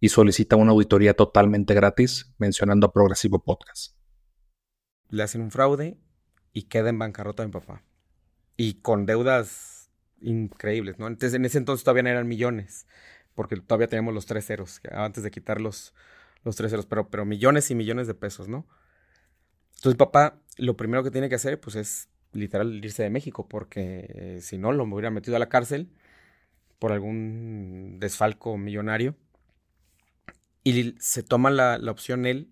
y solicita una auditoría totalmente gratis mencionando a Progresivo Podcast. Le hacen un fraude y queda en bancarrota mi papá. Y con deudas increíbles, ¿no? Entonces, en ese entonces todavía no eran millones, porque todavía teníamos los tres ceros, antes de quitar los, los tres ceros, pero, pero millones y millones de pesos, ¿no? Entonces, papá, lo primero que tiene que hacer, pues es literal irse de México, porque eh, si no, lo hubiera metido a la cárcel por algún desfalco millonario y se toma la, opción él.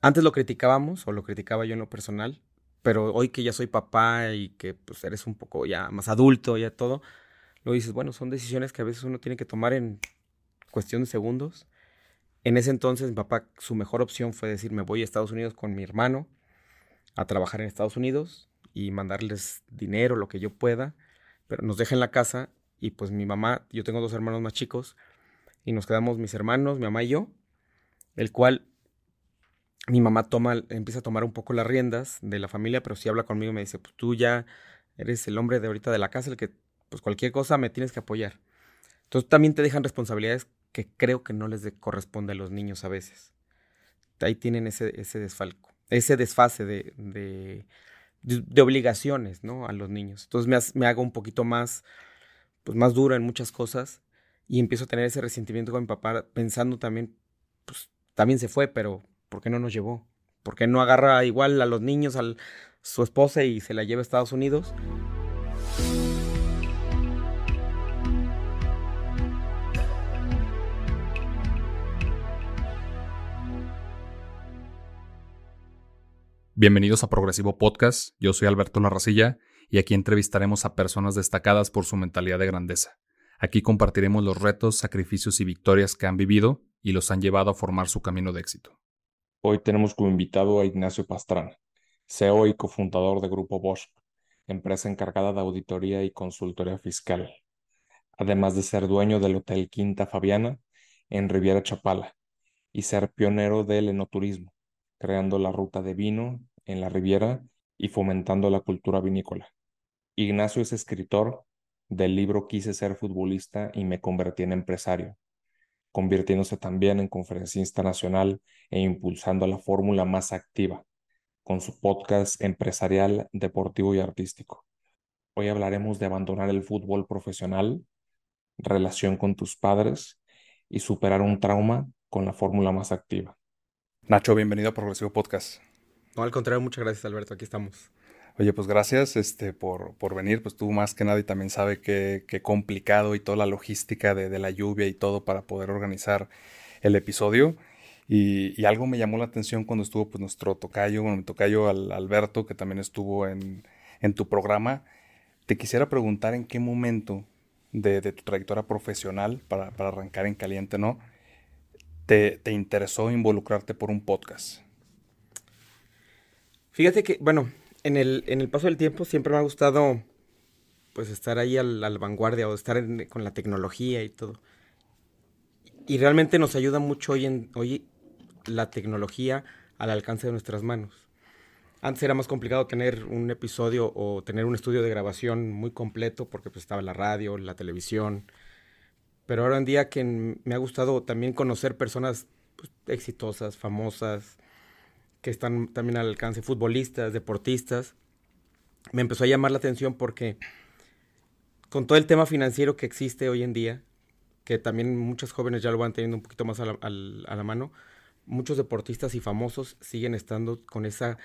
Antes lo criticábamos, o lo criticaba yo en lo personal, pero hoy que ya soy papá y que pues eres un poco ya más adulto, ya todo, lo dices, bueno, son decisiones que a veces uno tiene que tomar en cuestión de segundos. En ese entonces mi papá, su mejor opción fue decir, me voy a Estados Unidos con mi hermano a trabajar en Estados Unidos y mandarles dinero, lo que yo pueda, pero nos deja en la casa y pues mi mamá, yo tengo dos hermanos más chicos, y nos quedamos mis hermanos, mi mamá y yo, el cual mi mamá toma, empieza a tomar un poco las riendas de la familia, pero si habla conmigo me dice, pues tú ya eres el hombre de ahorita de la casa, el que pues cualquier cosa me tienes que apoyar. Entonces también te dejan responsabilidades que creo que no les corresponde a los niños a veces. Ahí tienen ese, ese desfalco, ese desfase de, de, de, obligaciones, ¿no? A los niños. Entonces me, me hago un poquito más, pues más duro en muchas cosas y empiezo a tener ese resentimiento con mi papá pensando también, pues también se fue, pero ¿por qué no nos llevó? ¿Por qué no agarra igual a los niños, a su esposa y se la lleva a Estados Unidos? Bienvenidos a Progresivo Podcast, yo soy Alberto Larracilla y aquí entrevistaremos a personas destacadas por su mentalidad de grandeza Aquí compartiremos los retos, sacrificios y victorias que han vivido y los han llevado a formar su camino de éxito. Hoy tenemos como invitado a Ignacio Pastrana, CEO y cofundador de Grupo Bosch, empresa encargada de auditoría y consultoría fiscal, además de ser dueño del Hotel Quinta Fabiana en Riviera Chapala y ser pionero del enoturismo, creando la ruta de vino en la Riviera y fomentando la cultura vinícola. Ignacio es escritor, del libro Quise ser futbolista y me convertí en empresario, convirtiéndose también en conferencista nacional e impulsando la fórmula más activa, con su podcast empresarial, deportivo y artístico. Hoy hablaremos de abandonar el fútbol profesional, relación con tus padres y superar un trauma con la fórmula más activa. Nacho, bienvenido a Progresivo Podcast. No, al contrario, muchas gracias Alberto, aquí estamos. Oye, pues gracias este, por, por venir. Pues tú más que nadie también sabe qué, complicado y toda la logística de, la lluvia y todo para poder organizar el episodio. Y, algo me llamó la atención cuando estuvo pues, nuestro tocayo, bueno, mi tocayo Alberto, que también estuvo en, tu programa. Te quisiera preguntar en qué momento de, tu trayectoria profesional, para, arrancar en caliente, ¿no? Te, te interesó involucrarte por un podcast. Fíjate que, bueno, en el, en el paso del tiempo siempre me ha gustado pues estar ahí a la vanguardia o estar con la tecnología y todo. Y realmente nos ayuda mucho hoy, hoy la tecnología al alcance de nuestras manos. Antes era más complicado tener un episodio o tener un estudio de grabación muy completo porque pues estaba la radio, la televisión. Pero ahora en día que me ha gustado también conocer personas pues, exitosas, famosas, que están también al alcance, futbolistas, deportistas, me empezó a llamar la atención porque con todo el tema financiero que existe hoy en día, que también muchos jóvenes ya lo van teniendo un poquito más a la, mano, muchos deportistas y famosos siguen estando con esa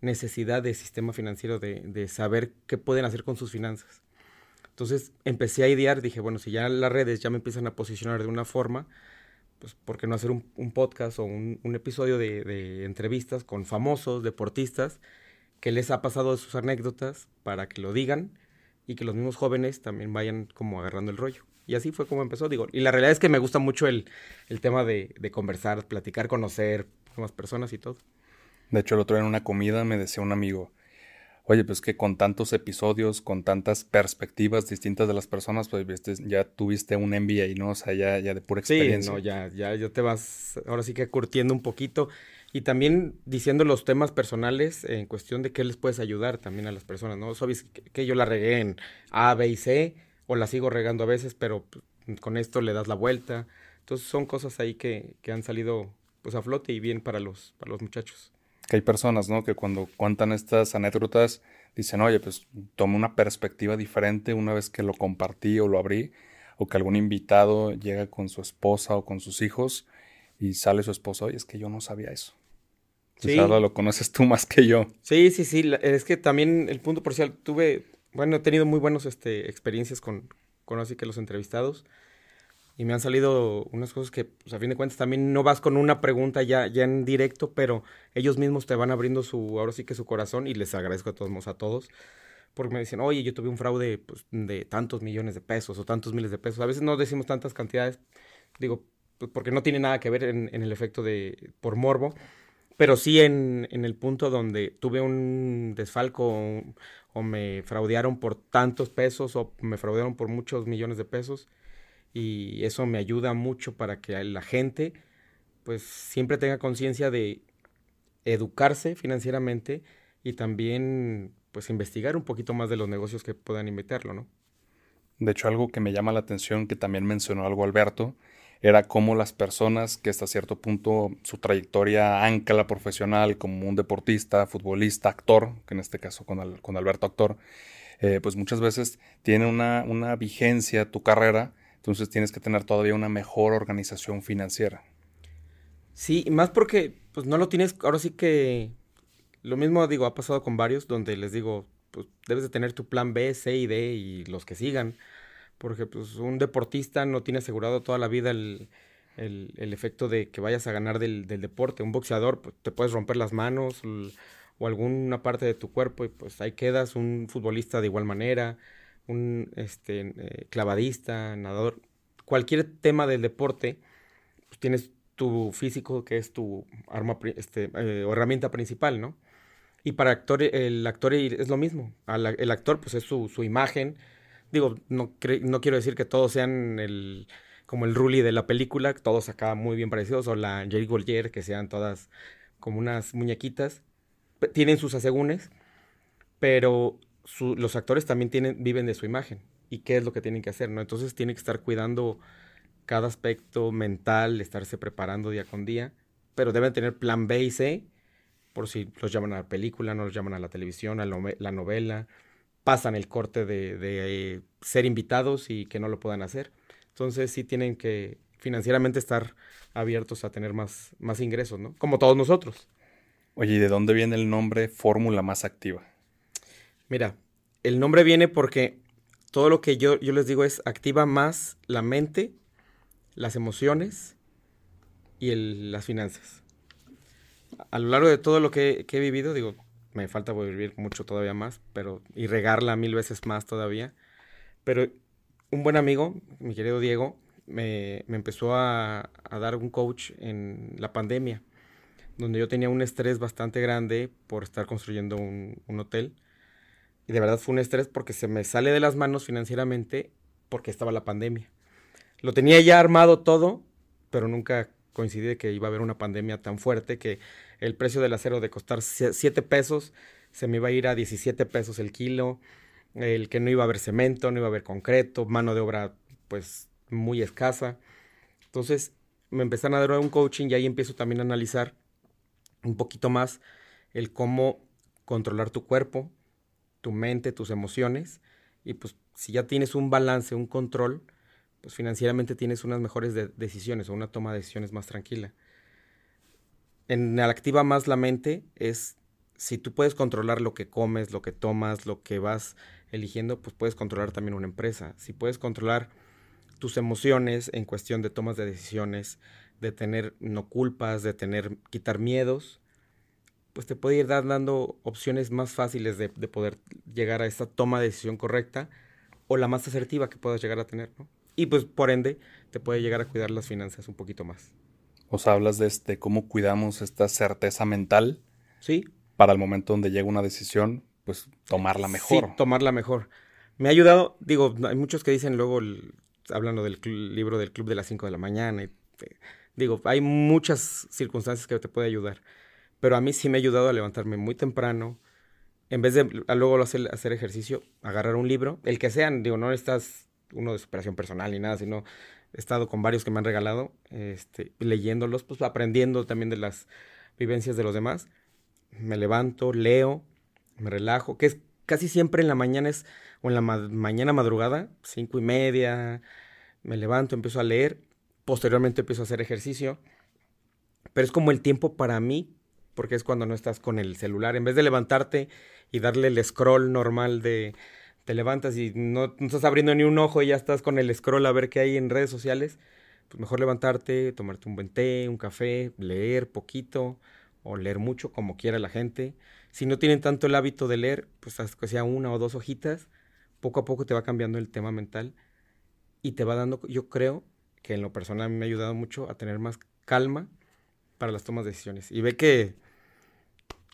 necesidad de sistema financiero, de, de, saber qué pueden hacer con sus finanzas. Entonces empecé a idear, dije, bueno, si ya las redes ya me empiezan a posicionar de una forma, pues, ¿por qué no hacer un, podcast o un, episodio de, entrevistas con famosos, deportistas, que les ha pasado sus anécdotas para que lo digan y que los mismos jóvenes también vayan como agarrando el rollo? Y así fue como empezó, digo. Y la realidad es que me gusta mucho el, tema de, conversar, platicar, conocer nuevas personas y todo. De hecho, el otro día en una comida me decía un amigo, oye, pues que con tantos episodios, con tantas perspectivas distintas de las personas, pues ya tuviste un MBA, ¿no? O sea, ya, ya de pura experiencia. Sí, no, ya, ya, ya te vas, ahora sí que curtiendo un poquito y también diciendo los temas personales en cuestión de qué les puedes ayudar también a las personas, ¿no? Sabes que yo la regué en A, B y C, o la sigo regando a veces, pero pues, con esto le das la vuelta. Entonces son cosas ahí que, que han salido pues a flote y bien para los, para los muchachos. Que hay personas, ¿no? Que cuando cuentan estas anécdotas dicen, oye, pues tomé una perspectiva diferente una vez que lo compartí o lo abrí, o que algún invitado llega con su esposa o con sus hijos y sale su esposa, oye, es que yo no sabía eso. Sí. lo conoces tú más que yo. Sí, sí, sí. Es que también el punto parcial, tuve, bueno, he tenido muy buenas este, experiencias con, con así que los entrevistados. Y me han salido unas cosas que, pues, a fin de cuentas, también no vas con una pregunta ya, ya en directo, pero ellos mismos te van abriendo su, ahora sí que su corazón, y les agradezco a todos a todos, porque me dicen, oye, yo tuve un fraude pues, de tantos millones de pesos o tantos miles de pesos. A veces no decimos tantas cantidades, digo, pues, porque no tiene nada que ver en, el efecto de por morbo, pero sí en, en, el punto donde tuve un desfalco o, me fraudearon por tantos pesos o me fraudearon por muchos millones de pesos y eso me ayuda mucho para que la gente pues siempre tenga conciencia de educarse financieramente y también pues investigar un poquito más de los negocios que puedan invitarlo, ¿no? De hecho, algo que me llama la atención, que también mencionó algo Alberto, era cómo las personas que hasta cierto punto su trayectoria ancla profesional como un deportista, futbolista, actor, que en este caso con, con Alberto actor, eh, pues muchas veces tiene una, una vigencia tu carrera, entonces tienes que tener todavía una mejor organización financiera. Sí, más porque pues no lo tienes, ahora sí que lo mismo digo, ha pasado con varios donde les digo, pues debes de tener tu plan B, C y D y los que sigan porque pues un deportista no tiene asegurado toda la vida el, efecto de que vayas a ganar del, deporte. Un boxeador pues, te puedes romper las manos o alguna parte de tu cuerpo y pues ahí quedas. Un futbolista de igual manera, un este, eh, clavadista, nadador. Cualquier tema del deporte, pues tienes tu físico que es tu arma, este, eh, herramienta principal, ¿no? Y para actor, el actor es lo mismo. el actor pues es su, su imagen, Digo, no, no quiero decir que todos sean el como el Rully de la película, todos acá muy bien parecidos, o la Jerry Golgier, que sean todas como unas muñequitas. Tienen sus asegúnes, pero los actores también tienen, viven de su imagen. ¿Y qué es lo que tienen que hacer? ¿no? Entonces tienen que estar cuidando cada aspecto mental, estarse preparando día con día, pero deben tener plan B y C por si los llaman a la película, no los llaman a la televisión, a la novela, pasan el corte de, de, ser invitados y que no lo puedan hacer. Entonces sí tienen que financieramente estar abiertos a tener más, más ingresos, ¿no? Como todos nosotros. Oye, ¿y de dónde viene el nombre Fórmula Más Activa? Mira, el nombre viene porque todo lo que yo, yo les digo es activa más la mente, las emociones y el, las finanzas. A lo largo de todo lo que, que he vivido, digo, me falta vivir mucho todavía más, pero y regarla mil veces más todavía. Pero un buen amigo, mi querido Diego, me, me empezó a, a, dar un coach en la pandemia, donde yo tenía un estrés bastante grande por estar construyendo un, un hotel. Y de verdad fue un estrés porque se me sale de las manos financieramente porque estaba la pandemia. Lo tenía ya armado todo, pero nunca coincidí que iba a haber una pandemia tan fuerte que el precio del acero de costar 7 pesos se me iba a ir a 17 pesos el kilo, el que no iba a haber cemento, no iba a haber concreto, mano de obra pues muy escasa. Entonces me empezaron a dar un coaching y ahí empiezo también a analizar un poquito más el cómo controlar tu cuerpo, tu mente, tus emociones y pues si ya tienes un balance, un control, pues financieramente tienes unas mejores decisiones o una toma de decisiones más tranquila en la activa más la mente es si tú puedes controlar lo que comes, lo que tomas, lo que vas eligiendo, pues puedes controlar también una empresa. Si puedes controlar tus emociones en cuestión de tomas de decisiones, de tener no culpas, de tener quitar miedos, pues te puede ir dando opciones más fáciles de, de, poder llegar a esa toma de decisión correcta o la más asertiva que puedas llegar a tener, ¿no? Y pues por ende te puede llegar a cuidar las finanzas un poquito más. O sea, hablas de, este, cómo cuidamos esta certeza mental. Sí. Para el momento donde llega una decisión, pues tomarla mejor. Sí, tomarla mejor. Me ha ayudado, digo, hay muchos que dicen luego, hablando del libro del club de las 5 de la mañana, y, digo, hay muchas circunstancias que te puede ayudar, pero a mí sí me ha ayudado a levantarme muy temprano, en vez de luego hacer, hacer ejercicio, agarrar un libro, el que sean, digo, no estás uno de superación personal ni nada, sino he estado con varios que me han regalado, este, leyéndolos, pues aprendiendo también de las vivencias de los demás. Me levanto, leo, me relajo, que es casi siempre en la mañana es, o en la mañana madrugada, cinco y media, me levanto, empiezo a leer, posteriormente empiezo a hacer ejercicio, pero es como el tiempo para mí, porque es cuando no estás con el celular, en vez de levantarte y darle el scroll normal de te levantas y no, estás abriendo ni un ojo y ya estás con el scroll a ver qué hay en redes sociales, pues mejor levantarte, tomarte un buen té, un café, leer poquito o leer mucho, como quiera la gente. Si no tienen tanto el hábito de leer, pues que sea una o dos hojitas, poco a poco te va cambiando el tema mental y te va dando, yo creo que en lo personal me ha ayudado mucho a tener más calma para las tomas de decisiones. Y ve que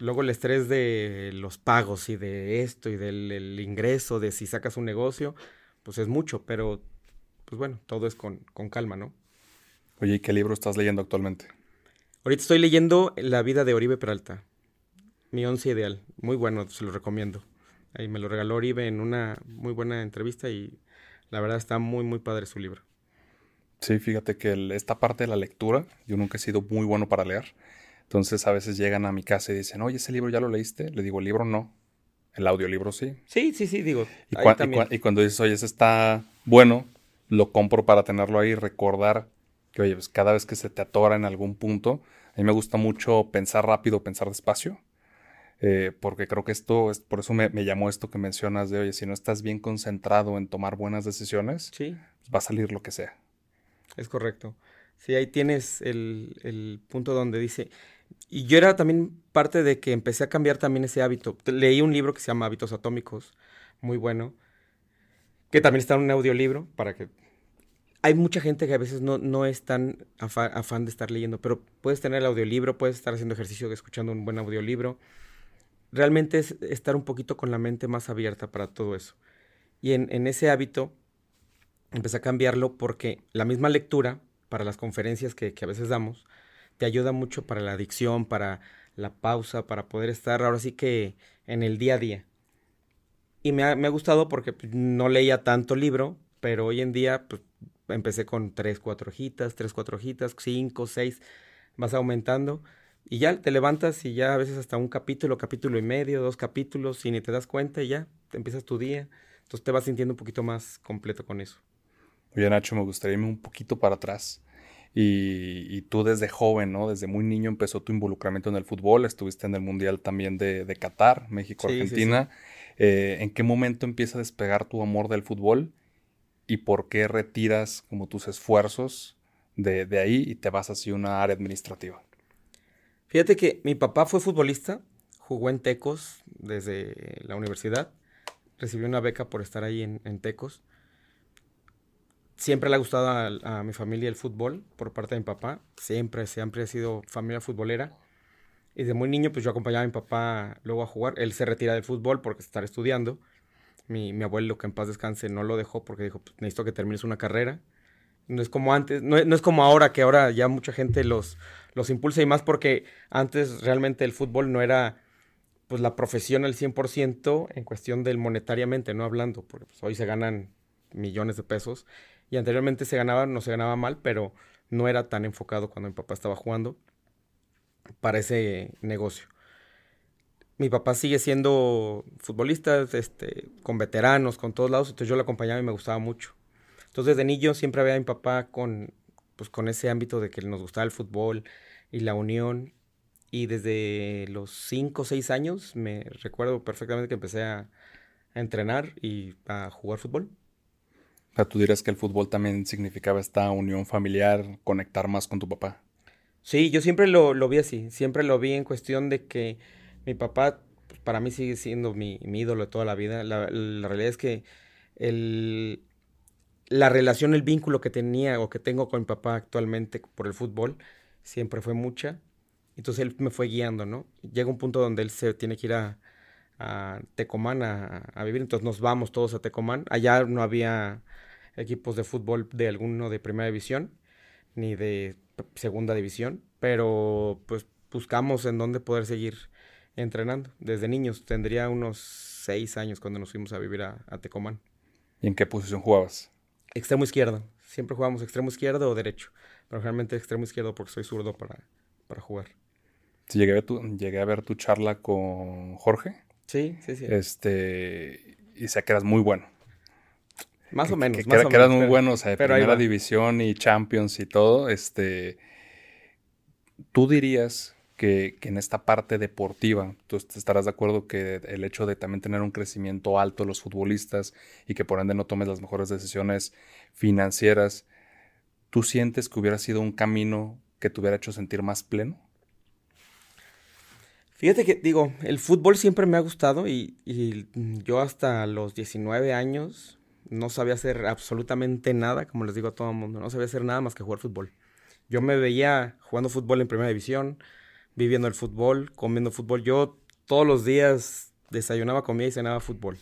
luego el estrés de los pagos y de esto y del ingreso, de si sacas un negocio, pues es mucho, pero pues bueno, todo es con, con calma, ¿no? Oye, ¿y qué libro estás leyendo actualmente? Ahorita estoy leyendo La vida de Oribe Peralta, mi once ideal, muy bueno, se lo recomiendo. Ahí me lo regaló Oribe en una muy buena entrevista y la verdad está muy, muy padre su libro. Sí, fíjate que esta parte de la lectura, yo nunca he sido muy bueno para leer. Entonces a veces llegan a mi casa y dicen, oye, ese libro ya lo leíste. Le digo, el libro no. El audiolibro sí. Sí, sí, sí, digo. Y, y, cuando dices, oye, ese está bueno, lo compro para tenerlo ahí y recordar que, oye, pues cada vez que se te atora en algún punto, a mí me gusta mucho pensar rápido, pensar despacio. Eh, porque creo que esto, es, por eso me, llamó esto que mencionas de, oye, si no estás bien concentrado en tomar buenas decisiones, sí. Pues va a salir lo que sea. Es correcto. Sí, ahí tienes el, el punto donde dice, y yo era también parte de que empecé a cambiar también ese hábito. Leí un libro que se llama Hábitos Atómicos, muy bueno, que también está en un audiolibro para que... Hay mucha gente que a veces no, no es tan afán de estar leyendo, pero puedes tener el audiolibro, puedes estar haciendo ejercicio escuchando un buen audiolibro. Realmente es estar un poquito con la mente más abierta para todo eso. Y en, en ese hábito empecé a cambiarlo porque la misma lectura para las conferencias que, que a veces damos, te ayuda mucho para la adicción, para la pausa, para poder estar ahora sí que en el día a día. Y me ha, me ha gustado porque pues, no leía tanto libro, pero hoy en día pues, empecé con tres, cuatro hojitas, tres, cuatro hojitas, cinco, seis, vas aumentando. Y ya te levantas y ya a veces hasta un capítulo, capítulo y medio, dos capítulos, y ni te das cuenta y ya te empiezas tu día. Entonces te vas sintiendo un poquito más completo con eso. Oye, Nacho, me gustaría irme un poquito para atrás. Y, tú desde joven, ¿no? Desde muy niño empezó tu involucramiento en el fútbol, estuviste en el Mundial también de, de Qatar, México-Argentina. Eh, ¿En qué momento empieza a despegar tu amor del fútbol y por qué retiras como tus esfuerzos de, de ahí y te vas hacia una área administrativa? Fíjate que mi papá fue futbolista, jugó en Tecos desde la universidad, recibió una beca por estar ahí en, en Tecos siempre le ha gustado a, mi familia el fútbol por parte de mi papá. Siempre, siempre ha sido familia futbolera. Y de muy niño, pues yo acompañaba a mi papá luego a jugar. Él se retira del fútbol porque está estudiando. Mi, mi abuelo, que en paz descanse, no lo dejó porque dijo, pues, necesito que termines una carrera. No es como antes, no, no, es como ahora, que ahora ya mucha gente los, los impulsa y más porque antes realmente el fútbol no era pues la profesión al 100% en cuestión del monetariamente, no hablando, porque pues, hoy se ganan millones de pesos y anteriormente se ganaba, no se ganaba mal, pero no era tan enfocado cuando mi papá estaba jugando para ese negocio. Mi papá sigue siendo futbolista, este, con veteranos, con todos lados, entonces yo lo acompañaba y me gustaba mucho. Entonces desde niño siempre había a mi papá con, pues, con ese ámbito de que nos gustaba el fútbol y la unión. Y desde los 5 o 6 años me recuerdo perfectamente que empecé a entrenar y a jugar fútbol sea, tú dirás que el fútbol también significaba esta unión familiar, conectar más con tu papá. Sí, yo siempre lo, vi así, siempre lo vi en cuestión de que mi papá, pues, para mí sigue siendo mi, ídolo de toda la vida. La, realidad es que el, la relación, el vínculo que tenía o que tengo con mi papá actualmente por el fútbol, siempre fue mucha. Entonces él me fue guiando, ¿no? Llega un punto donde él se tiene que ir a, a Tecomán a, a, vivir, entonces nos vamos todos a Tecomán. Allá no había equipos de fútbol de alguno de primera división, ni de segunda división, pero pues buscamos en dónde poder seguir entrenando. Desde niños, tendría unos seis años cuando nos fuimos a vivir a, a Tecomán. ¿Y en qué posición jugabas? Extremo izquierdo. Siempre jugamos extremo izquierdo o derecho. Pero generalmente extremo izquierdo porque soy zurdo para, para jugar. Sí, llegué, a tu, llegué a ver tu charla con Jorge. Sí, sí, sí. Este, y sé que eras muy bueno. Más o menos. Que, más que, o menos, muy pero- bueno, o sea, de pero ahí primera división y Champions y todo. Este, tú dirías que, que en esta parte deportiva, tú est- estarás de acuerdo que el hecho de también tener un crecimiento alto los futbolistas y que por ende no tomes las mejores decisiones financieras, ¿tú sientes que hubiera sido un camino que te hubiera hecho sentir más pleno? Fíjate que, digo, el fútbol siempre me ha gustado y, y yo hasta los 19 años no sabía hacer absolutamente nada, como les digo a todo el mundo, no sabía hacer nada más que jugar fútbol. Yo me veía jugando fútbol en primera división, viviendo el fútbol, comiendo fútbol. Yo todos los días desayunaba, comía y cenaba fútbol.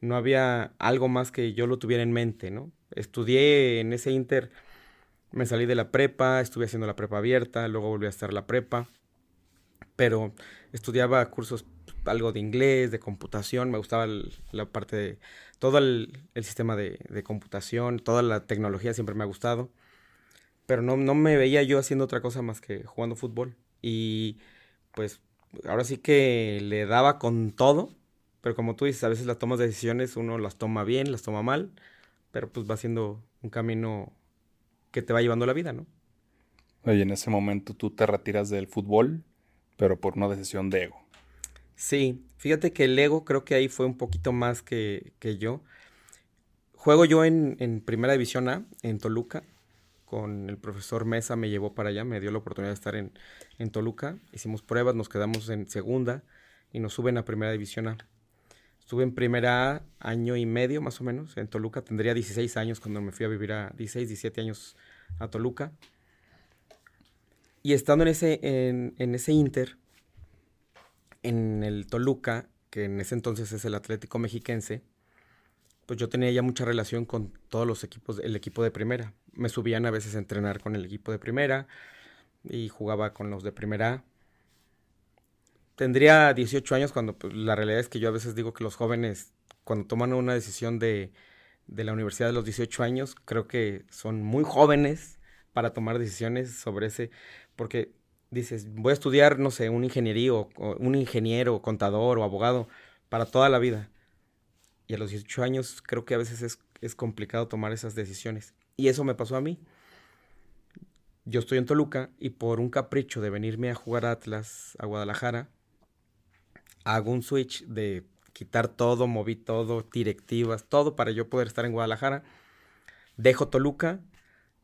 No había algo más que yo lo tuviera en mente, ¿no? Estudié en ese inter, me salí de la prepa, estuve haciendo la prepa abierta, luego volví a estar la prepa pero estudiaba cursos, algo de inglés, de computación, me gustaba la parte de todo el, sistema de, de computación, toda la tecnología siempre me ha gustado, pero no, no me veía yo haciendo otra cosa más que jugando fútbol. Y pues ahora sí que le daba con todo, pero como tú dices, a veces las tomas de decisiones uno las toma bien, las toma mal, pero pues va siendo un camino que te va llevando la vida, ¿no? Oye, en ese momento tú te retiras del fútbol, pero por una decisión de ego. Sí, fíjate que el ego creo que ahí fue un poquito más que, que yo. Juego yo en, en Primera División A, en Toluca, con el profesor Mesa me llevó para allá, me dio la oportunidad de estar en, en Toluca. Hicimos pruebas, nos quedamos en segunda y nos suben a Primera División A. Estuve en Primera año y medio más o menos, en Toluca. Tendría 16 años cuando me fui a vivir a 16, 17 años a Toluca. Y estando en ese, en, en ese Inter, en el Toluca, que en ese entonces es el Atlético Mexiquense, pues yo tenía ya mucha relación con todos los equipos, el equipo de primera. Me subían a veces a entrenar con el equipo de primera y jugaba con los de primera. Tendría 18 años cuando pues, la realidad es que yo a veces digo que los jóvenes, cuando toman una decisión de, de la universidad de los 18 años, creo que son muy jóvenes para tomar decisiones sobre ese, porque dices, voy a estudiar, no sé, un ingeniería, un ingeniero, contador o abogado para toda la vida. Y a los 18 años creo que a veces es, es complicado tomar esas decisiones. Y eso me pasó a mí. Yo estoy en Toluca y por un capricho de venirme a jugar a Atlas, a Guadalajara, hago un switch de quitar todo, moví todo, directivas, todo para yo poder estar en Guadalajara. Dejo Toluca,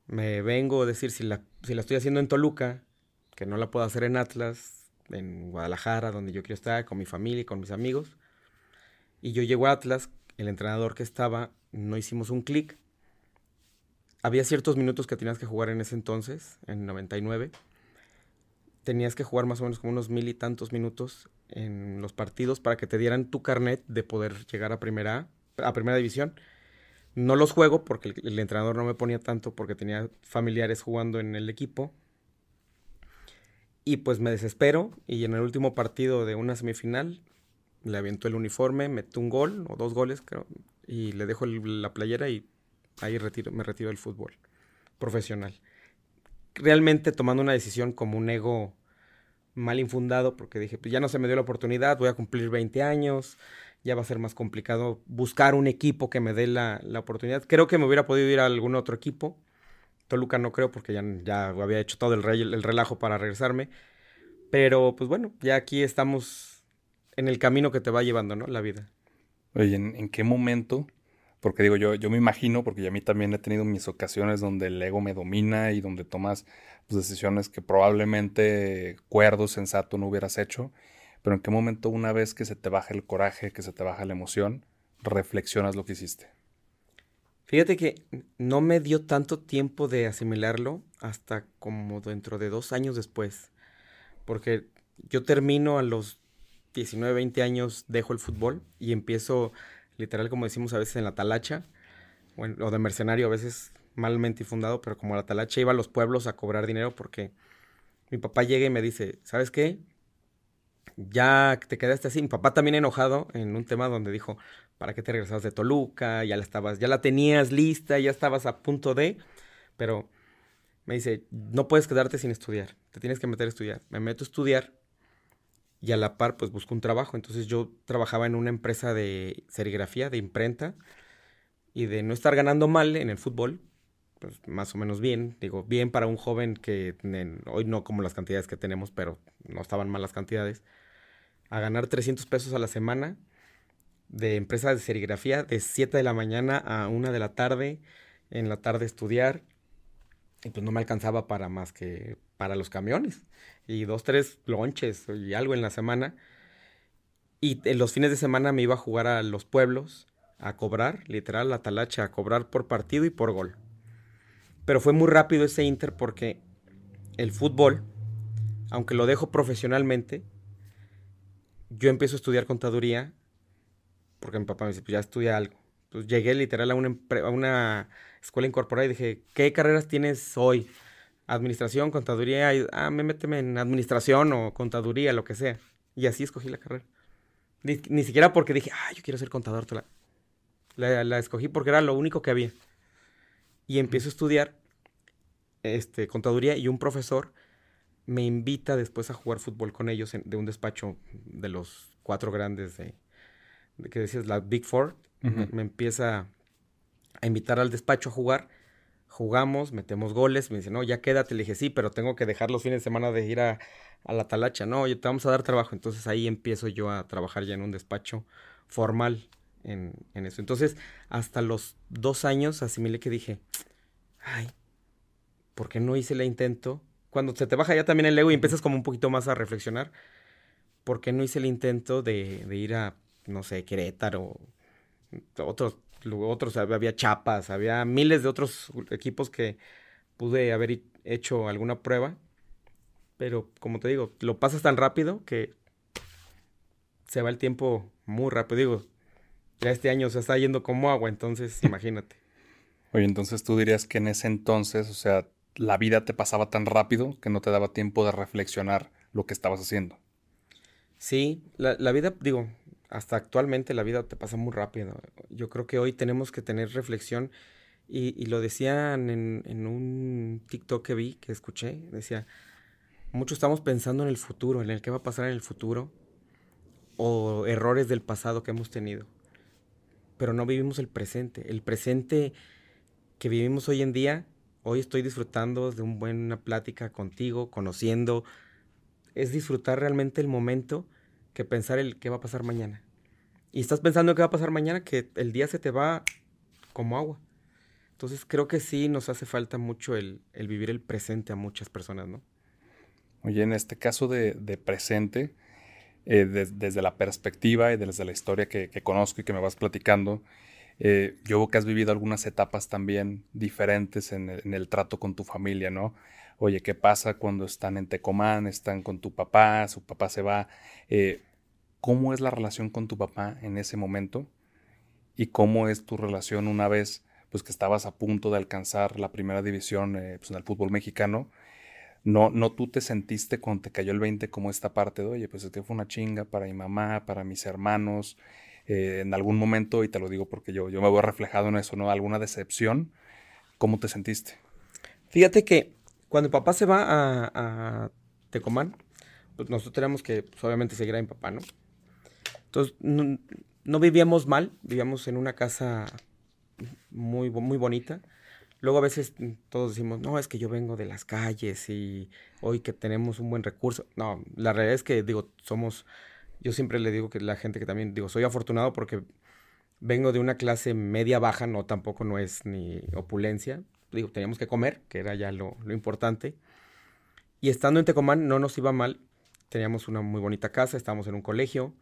me vengo a decir si la, si la estoy haciendo en Toluca, que no la puedo hacer en Atlas, en Guadalajara, donde yo quiero estar, con mi familia y con mis amigos. Y yo llego a Atlas, el entrenador que estaba, no hicimos un clic. Había ciertos minutos que tenías que jugar en ese entonces, en 99. Tenías que jugar más o menos como unos mil y tantos minutos en los partidos para que te dieran tu carnet de poder llegar a primera, A, primera división. No los juego porque el entrenador no me ponía tanto porque tenía familiares jugando en el equipo. Y pues me desespero y en el último partido de una semifinal le aviento el uniforme, meto un gol o dos goles creo, y le dejo la playera y ahí me retiro del fútbol profesional. Realmente tomando una decisión como un ego mal infundado porque dije, pues ya no se me dio la oportunidad, voy a cumplir 20 años, ya va a ser más complicado buscar un equipo que me dé la, la oportunidad. Creo que me hubiera podido ir a algún otro equipo. Toluca no creo porque ya, ya había hecho todo el, el relajo para regresarme. Pero pues bueno, ya aquí estamos en el camino que te va llevando, ¿no? La vida. Oye, ¿en, en qué momento? Porque digo, yo, yo me imagino, porque a mí también he tenido mis ocasiones donde el ego me domina y donde tomas pues, decisiones que probablemente cuerdo, sensato no hubieras hecho. Pero en qué momento, una vez que se te baja el coraje, que se te baja la emoción, reflexionas lo que hiciste. Fíjate que no me dio tanto tiempo de asimilarlo hasta como dentro de dos años después. Porque yo termino a los 19, 20 años, dejo el fútbol y empiezo, literal, como decimos a veces en la talacha, o, de mercenario, a veces malmente infundado, pero como la talacha iba a los pueblos a cobrar dinero porque mi papá llega y me dice, ¿sabes qué? Ya te quedaste así. Mi papá también enojado en un tema donde dijo, ¿para qué te regresabas de Toluca? Ya la estabas, ya la tenías lista, ya estabas a punto de, pero me dice, no puedes quedarte sin estudiar, te tienes que meter a estudiar. Me meto a estudiar y a la par pues busco un trabajo. Entonces yo trabajaba en una empresa de serigrafía, de imprenta, y de no estar ganando mal en el fútbol, pues más o menos bien, digo, bien para un joven que hoy no como las cantidades que tenemos, pero no estaban mal las cantidades, a ganar 300 pesos a la semana de empresa de serigrafía de 7 de la mañana a 1 de la tarde, en la tarde estudiar, y pues no me alcanzaba para más que para los camiones, y dos, tres lonches y algo en la semana. Y en los fines de semana me iba a jugar a los pueblos, a cobrar, literal, la talacha, a cobrar por partido y por gol. Pero fue muy rápido ese Inter porque el fútbol, aunque lo dejo profesionalmente, yo empiezo a estudiar contaduría porque mi papá me dice, pues ya estudia algo. Entonces llegué literal a una, escuela incorporada y dije, ¿qué carreras tienes hoy? Administración, contaduría, ah, me méteme en administración o contaduría, lo que sea. Y así escogí la carrera. Ni, siquiera porque dije, ah, yo quiero ser contador. La, la, escogí porque era lo único que había. Y empiezo a estudiar este, contaduría y un profesor me invita después a jugar fútbol con ellos de un despacho de los cuatro grandes de, que decías, la Big Four, me, empieza a invitar al despacho a jugar. Jugamos, metemos goles, me dice, no, ya quédate. Le dije, sí, pero tengo que dejar los fines de semana de ir a, la talacha. No, te vamos a dar trabajo. Entonces ahí empiezo yo a trabajar ya en un despacho formal en, en eso. Entonces, hasta los dos años asimilé que dije, ay, ¿por qué no hice el intento? Cuando se te baja ya también el ego y empiezas como un poquito más a reflexionar, ¿por qué no hice el intento de, de ir a no sé, Querétaro, otros, otros, había Chapas, había miles de otros equipos que pude haber hecho alguna prueba, pero como te digo, lo pasas tan rápido que se va el tiempo muy rápido. Digo, ya este año se está yendo como agua, entonces imagínate. Oye, entonces tú dirías que en ese entonces, o sea, la vida te pasaba tan rápido que no te daba tiempo de reflexionar lo que estabas haciendo. Sí, la, la vida, digo, hasta actualmente la vida te pasa muy rápido. Yo creo que hoy tenemos que tener reflexión y, lo decían en, un TikTok que vi, que escuché, decía, muchos estamos pensando en el futuro, en el que va a pasar en el futuro o errores del pasado que hemos tenido, pero no vivimos el presente. El presente que vivimos hoy en día, hoy estoy disfrutando de una buena plática contigo, conociendo, es disfrutar realmente el momento que pensar el qué va a pasar mañana. Y estás pensando qué va a pasar mañana, que el día se te va como agua. Entonces creo que sí nos hace falta mucho el, vivir el presente a muchas personas, ¿no? Oye, en este caso de, presente, eh, desde la perspectiva y desde la historia que, conozco y que me vas platicando, eh, yo veo que has vivido algunas etapas también diferentes en el, trato con tu familia, ¿no? Oye, ¿qué pasa cuando están en Tecomán, están con tu papá, su papá se va? Eh, ¿Cómo es la relación con tu papá en ese momento? ¿Y cómo es tu relación una vez pues, que estabas a punto de alcanzar la primera división eh, pues, en el fútbol mexicano? No, no tú te sentiste cuando te cayó el 20 como esta parte de, oye, pues es que fue una chinga para mi mamá, para mis hermanos, eh, en algún momento, y te lo digo porque yo, yo me veo reflejado en eso, ¿no? ¿Alguna decepción? ¿Cómo te sentiste? Fíjate que cuando papá se va a, a Tecomán, pues nosotros tenemos que pues, obviamente seguir a mi papá, ¿no? Entonces, no, vivíamos mal, vivíamos en una casa muy, muy bonita. Luego a veces todos decimos, no, es que yo vengo de las calles y hoy que tenemos un buen recurso. No, la realidad es que, digo, somos, yo siempre le digo que la gente que también, digo, soy afortunado porque vengo de una clase media baja, no tampoco no es ni opulencia, digo, teníamos que comer, que era ya lo, importante. Y estando en Tecomán no nos iba mal, teníamos una muy bonita casa, estábamos en un colegio,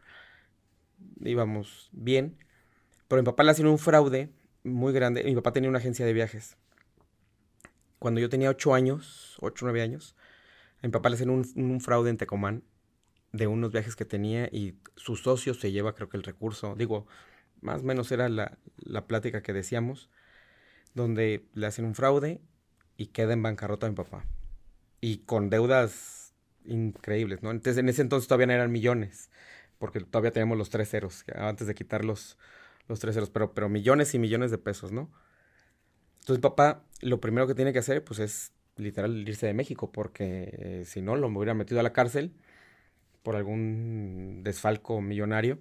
íbamos bien, pero mi papá le hacía un fraude muy grande. Mi papá tenía una agencia de viajes. Cuando yo tenía ocho años, ocho, nueve años, a mi papá le hacen un, fraude en Tecomán de unos viajes que tenía y su socio se lleva creo que el recurso. Digo, más o menos era la, la plática que decíamos, donde le hacen un fraude y queda en bancarrota mi papá. Y con deudas increíbles, ¿no? Entonces, en ese entonces todavía no eran millones, porque todavía teníamos los tres ceros, antes de quitar los, los tres ceros, pero, pero millones y millones de pesos, ¿no? Entonces, papá, lo primero que tiene que hacer, pues es literal irse de México, porque eh, si no, lo hubiera metido a la cárcel por algún desfalco millonario.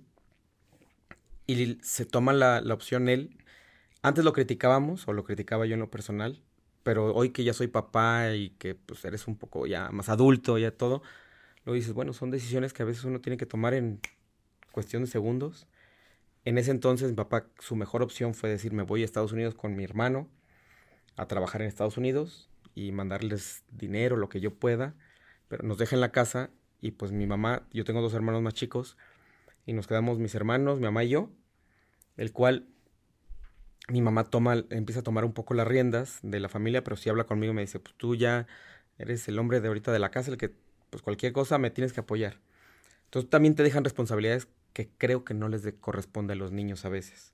Y se toma la, la opción él. Antes lo criticábamos, o lo criticaba yo en lo personal, pero hoy que ya soy papá y que pues eres un poco ya más adulto, ya todo, lo dices, bueno, son decisiones que a veces uno tiene que tomar en cuestión de segundos. En ese entonces mi papá, su mejor opción fue decir, me voy a Estados Unidos con mi hermano a trabajar en Estados Unidos y mandarles dinero, lo que yo pueda, pero nos deja en la casa y pues mi mamá, yo tengo dos hermanos más chicos y nos quedamos mis hermanos, mi mamá y yo, el cual mi mamá toma, empieza a tomar un poco las riendas de la familia, pero si habla conmigo me dice, pues tú ya eres el hombre de ahorita de la casa, el que pues cualquier cosa me tienes que apoyar. Entonces también te dejan responsabilidades que creo que no les corresponde a los niños a veces.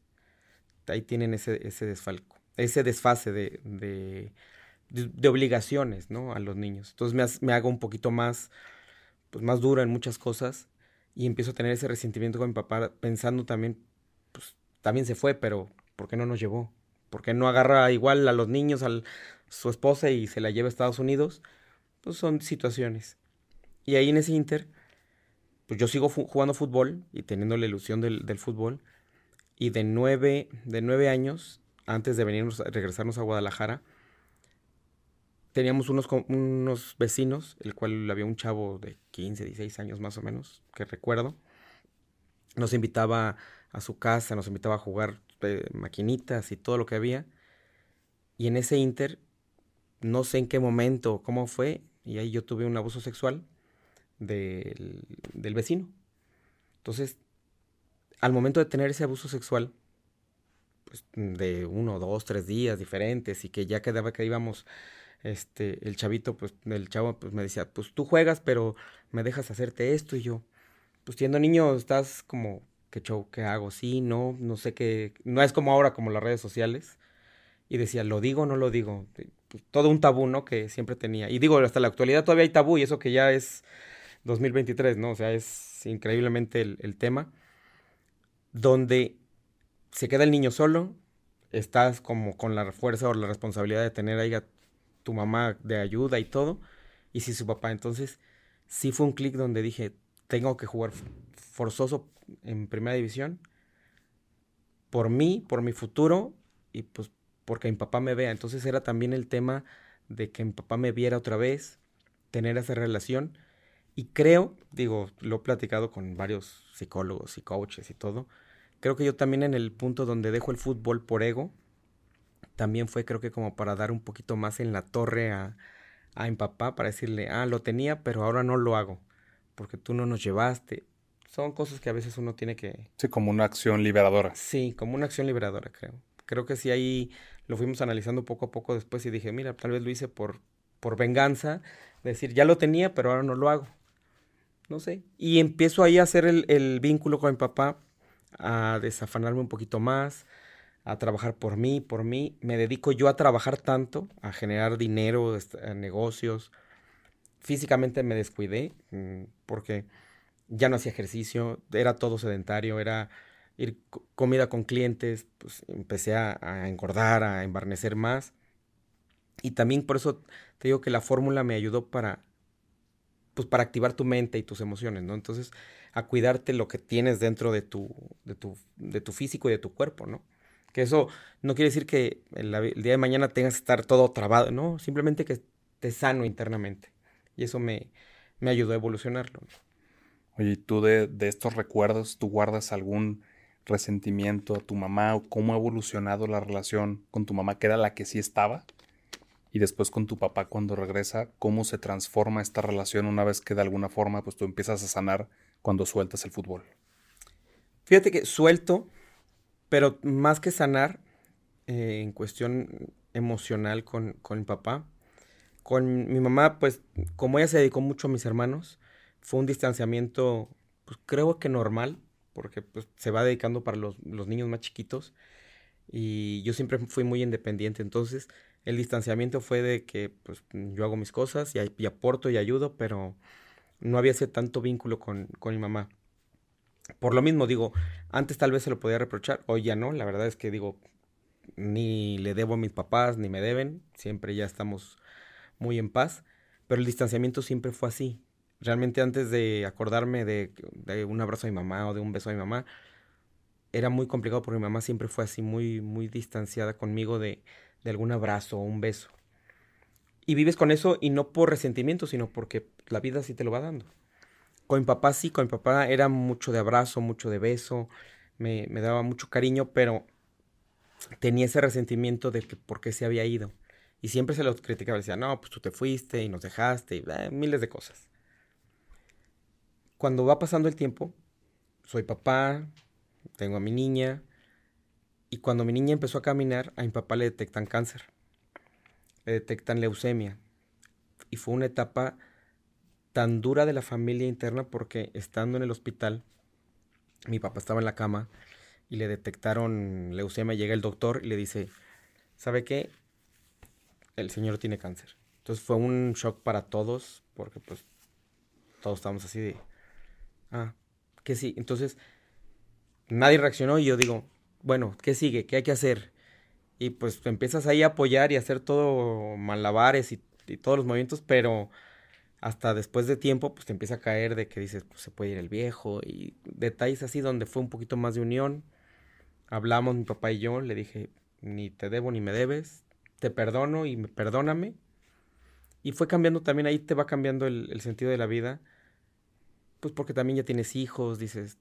Ahí tienen ese, ese desfalco, ese desfase de, de, de, obligaciones, ¿no? A los niños. Entonces me, me hago un poquito más, pues más duro en muchas cosas y empiezo a tener ese resentimiento con mi papá pensando también, pues también se fue, pero ¿por qué no nos llevó? ¿Por qué no agarra igual a los niños, a su esposa y se la lleva a Estados Unidos? Pues son situaciones. Y ahí en ese inter, pues yo sigo jugando fútbol y teniendo la ilusión del, fútbol. Y de nueve, de nueve años, antes de venirnos, regresarnos a Guadalajara, teníamos unos, unos vecinos, el cual había un chavo de 15, 16 años más o menos, que recuerdo. Nos invitaba a su casa, nos invitaba a jugar maquinitas y todo lo que había. Y en ese inter, no sé en qué momento, cómo fue, y ahí yo tuve un abuso sexual del, del vecino. Entonces, al momento de tener ese abuso sexual, pues, de uno, dos, tres días diferentes, y que ya quedaba que íbamos, este, el chavito, pues, el chavo, pues me decía, pues tú juegas, pero me dejas hacerte esto, y yo, pues siendo niño estás como qué show, qué hago, sí, no, no sé qué, no es como ahora como las redes sociales. Y decía, ¿lo digo no lo digo? Pues, todo un tabú, ¿no? Que siempre tenía. Y digo, hasta la actualidad todavía hay tabú y eso que ya es 2023, ¿no? O sea, es increíblemente el, tema. Donde se queda el niño solo, estás como con la fuerza o la responsabilidad de tener ahí a tu mamá de ayuda y todo, y si su papá. Entonces, sí fue un clic donde dije, tengo que jugar forzoso en primera división por mí, por mi futuro y pues porque mi papá me vea. Entonces era también el tema de que mi papá me viera otra vez, tener esa relación. Y creo, digo, lo he platicado con varios psicólogos y coaches y todo, creo que yo también en el punto donde dejo el fútbol por ego, también fue creo que como para dar un poquito más en la torre a, a mi papá, para decirle, ah, lo tenía, pero ahora no lo hago, porque tú no nos llevaste, son cosas que a veces uno tiene que... Sí, como una acción liberadora. Sí, como una acción liberadora, creo. Creo que sí ahí lo fuimos analizando poco a poco después y dije, mira, tal vez lo hice por, por venganza, decir, ya lo tenía, pero ahora no lo hago. No sé. Y empiezo ahí a hacer el, el vínculo con mi papá, a desafanarme un poquito más, a trabajar por mí, por mí. Me dedico yo a trabajar tanto, a generar dinero, a negocios. Físicamente me descuidé, mm, porque ya no hacía ejercicio, era todo sedentario, era ir comida con clientes, pues empecé a, engordar, a embarnecer más. Y también por eso te digo que la fórmula me ayudó para, pues para activar tu mente y tus emociones, ¿no? Entonces, a cuidarte lo que tienes dentro de tu, de tu, de tu físico y de tu cuerpo, ¿no? Que eso no quiere decir que el, el día de mañana tengas que estar todo trabado, ¿no? Simplemente que estés sano internamente. Y eso me, me ayudó a evolucionarlo. Oye, ¿tú de, de estos recuerdos, tú guardas algún resentimiento a tu mamá o cómo ha evolucionado la relación con tu mamá, que era la que sí estaba? Y después con tu papá cuando regresa, ¿cómo se transforma esta relación una vez que de alguna forma pues tú empiezas a sanar cuando sueltas el fútbol? Fíjate que suelto, pero más que sanar, eh, en cuestión emocional con, con mi papá. Con mi mamá, pues como ella se dedicó mucho a mis hermanos, fue un distanciamiento, pues creo que normal, porque pues, se va dedicando para los, los niños más chiquitos. Y yo siempre fui muy independiente, entonces el distanciamiento fue de que pues, yo hago mis cosas y, aporto y ayudo, pero no había ese tanto vínculo con, con, mi mamá. Por lo mismo, digo, antes tal vez se lo podía reprochar, hoy ya no, la verdad es que digo, ni le debo a mis papás, ni me deben, siempre ya estamos muy en paz, pero el distanciamiento siempre fue así. Realmente antes de acordarme de, un abrazo a mi mamá o de un beso a mi mamá, era muy complicado porque mi mamá siempre fue así, muy, muy distanciada conmigo de, de algún abrazo o un beso. Y vives con eso y no por resentimiento, sino porque la vida sí te lo va dando. Con mi papá sí, con mi papá era mucho de abrazo, mucho de beso, me, me daba mucho cariño, pero tenía ese resentimiento de que por qué se había ido. Y siempre se lo criticaba, decía, no, pues tú te fuiste y nos dejaste, y eh, miles de cosas. Cuando va pasando el tiempo, soy papá, tengo a mi niña, y cuando mi niña empezó a caminar, a mi papá le detectan cáncer, le detectan leucemia. Y fue una etapa tan dura de la familia interna porque estando en el hospital, mi papá estaba en la cama y le detectaron leucemia. Llega el doctor y le dice, ¿sabe qué? El señor tiene cáncer. Entonces fue un shock para todos porque pues todos estábamos así de, ah, que sí. Entonces nadie reaccionó y yo digo, bueno, ¿qué sigue? ¿Qué hay que hacer? Y pues empiezas ahí a apoyar y hacer todo malabares y, todos los movimientos, pero hasta después de tiempo, pues te empieza a caer de que dices, pues se puede ir el viejo y detalles así donde fue un poquito más de unión. Hablamos mi papá y yo, le dije, ni te debo ni me debes, te perdono y me, perdóname. Y fue cambiando también, ahí te va cambiando el, sentido de la vida, pues porque también ya tienes hijos, dices,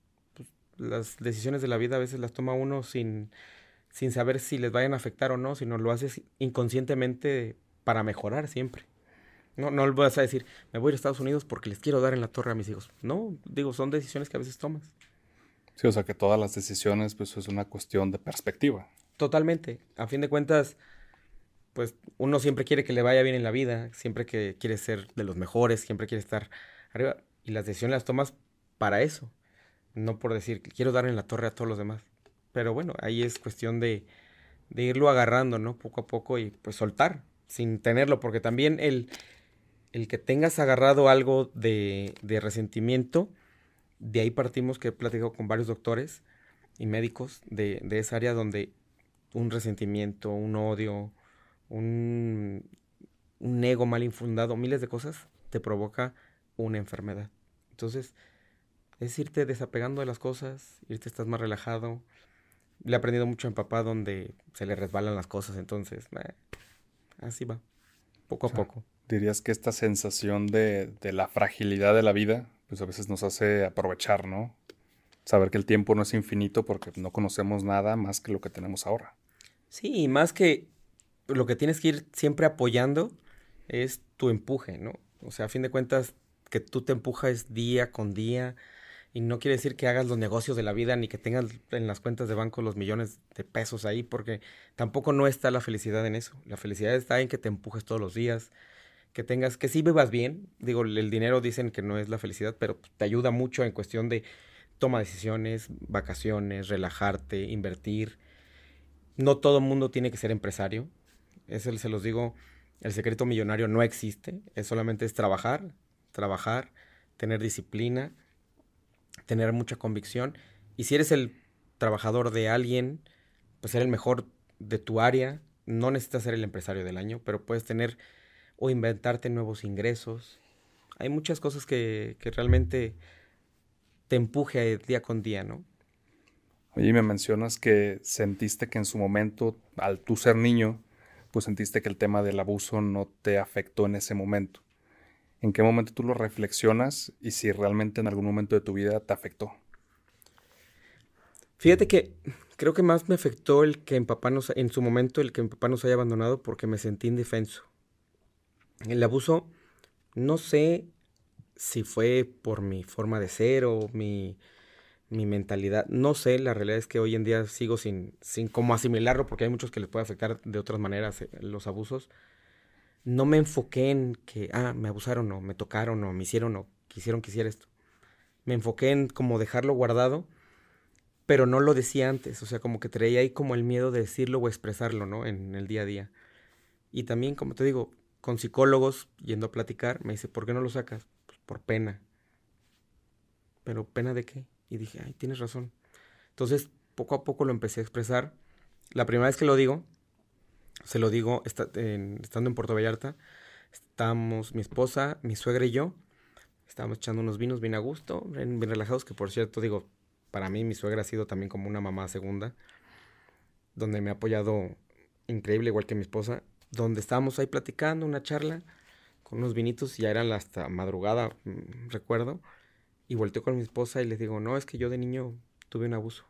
las decisiones de la vida a veces las toma uno sin, sin saber si les vayan a afectar o no, sino lo haces inconscientemente para mejorar siempre. No, no le vas a decir, me voy a, Estados Unidos porque les quiero dar en la torre a mis hijos. No, digo, son decisiones que a veces tomas. Sí, o sea que todas las decisiones, pues es una cuestión de perspectiva. Totalmente. A fin de cuentas, pues uno siempre quiere que le vaya bien en la vida, siempre que quiere ser de los mejores, siempre quiere estar arriba. Y las decisiones las tomas para eso no por decir que quiero dar en la torre a todos los demás. Pero bueno, ahí es cuestión de, de irlo agarrando, ¿no? Poco a poco y pues soltar, sin tenerlo, porque también el, el que tengas agarrado algo de, de resentimiento, de ahí partimos que he platicado con varios doctores y médicos de, de esa área donde un resentimiento, un odio, un, un ego mal infundado, miles de cosas, te provoca una enfermedad. Entonces, es irte desapegando de las cosas, irte estás más relajado. Le he aprendido mucho a mi papá donde se le resbalan las cosas, entonces, eh, así va, poco a poco. Dirías que esta sensación de, de la fragilidad de la vida, pues a veces nos hace aprovechar, ¿no? Saber que el tiempo no es infinito porque no conocemos nada más que lo que tenemos ahora. Sí, más que lo que tienes que ir siempre apoyando es tu empuje, ¿no? O sea, a fin de cuentas, que tú te empujas día con día, y no quiere decir que hagas los negocios de la vida ni que tengas en las cuentas de banco los millones de pesos ahí, porque tampoco no está la felicidad en eso. La felicidad está en que te empujes todos los días, que tengas, que sí vivas bien. Digo, el dinero dicen que no es la felicidad, pero te ayuda mucho en cuestión de toma decisiones, vacaciones, relajarte, invertir. No todo mundo tiene que ser empresario. Eso se los digo, el secreto millonario no existe. Es solamente es trabajar, trabajar, tener disciplina tener mucha convicción. Y si eres el trabajador de alguien, pues ser el mejor de tu área. No necesitas ser el empresario del año, pero puedes tener o inventarte nuevos ingresos. Hay muchas cosas que, que realmente te empuje día con día, ¿no? Oye, me mencionas que sentiste que en su momento, al tú ser niño, pues sentiste que el tema del abuso no te afectó en ese momento. ¿En qué momento tú lo reflexionas y si realmente en algún momento de tu vida te afectó? Fíjate que creo que más me afectó el que en papá nos, en su momento el que mi papá nos haya abandonado porque me sentí indefenso. El abuso, no sé si fue por mi forma de ser o mi, mi mentalidad. No sé, la realidad es que hoy en día sigo sin, sin asimilarlo, porque hay muchos que les puede afectar de otras maneras eh, los abusos. No me enfoqué en que, ah, me abusaron o me tocaron o me hicieron o quisieron que hiciera esto. Me enfoqué en como dejarlo guardado, pero no lo decía antes. O sea, como que traía ahí como el miedo de decirlo o expresarlo, ¿no? En el día a día. Y también, como te digo, con psicólogos, yendo a platicar, me dice, ¿por qué no lo sacas? Pues por pena. ¿Pero pena de qué? Y dije, ay, tienes razón. Entonces, poco a poco lo empecé a expresar. La primera vez que lo digo, se lo digo estando en Puerto Vallarta. Estábamos mi esposa, mi suegra y yo. Estábamos echando unos vinos bien a gusto, bien, bien relajados, que por cierto, digo, para mí mi suegra ha sido también como una mamá segunda, donde me ha apoyado increíble, igual que mi esposa, donde estábamos ahí platicando, una charla, con unos vinitos, ya eran hasta madrugada, mm, recuerdo, y volteo con mi esposa y les digo, no, es que yo de niño tuve un abuso.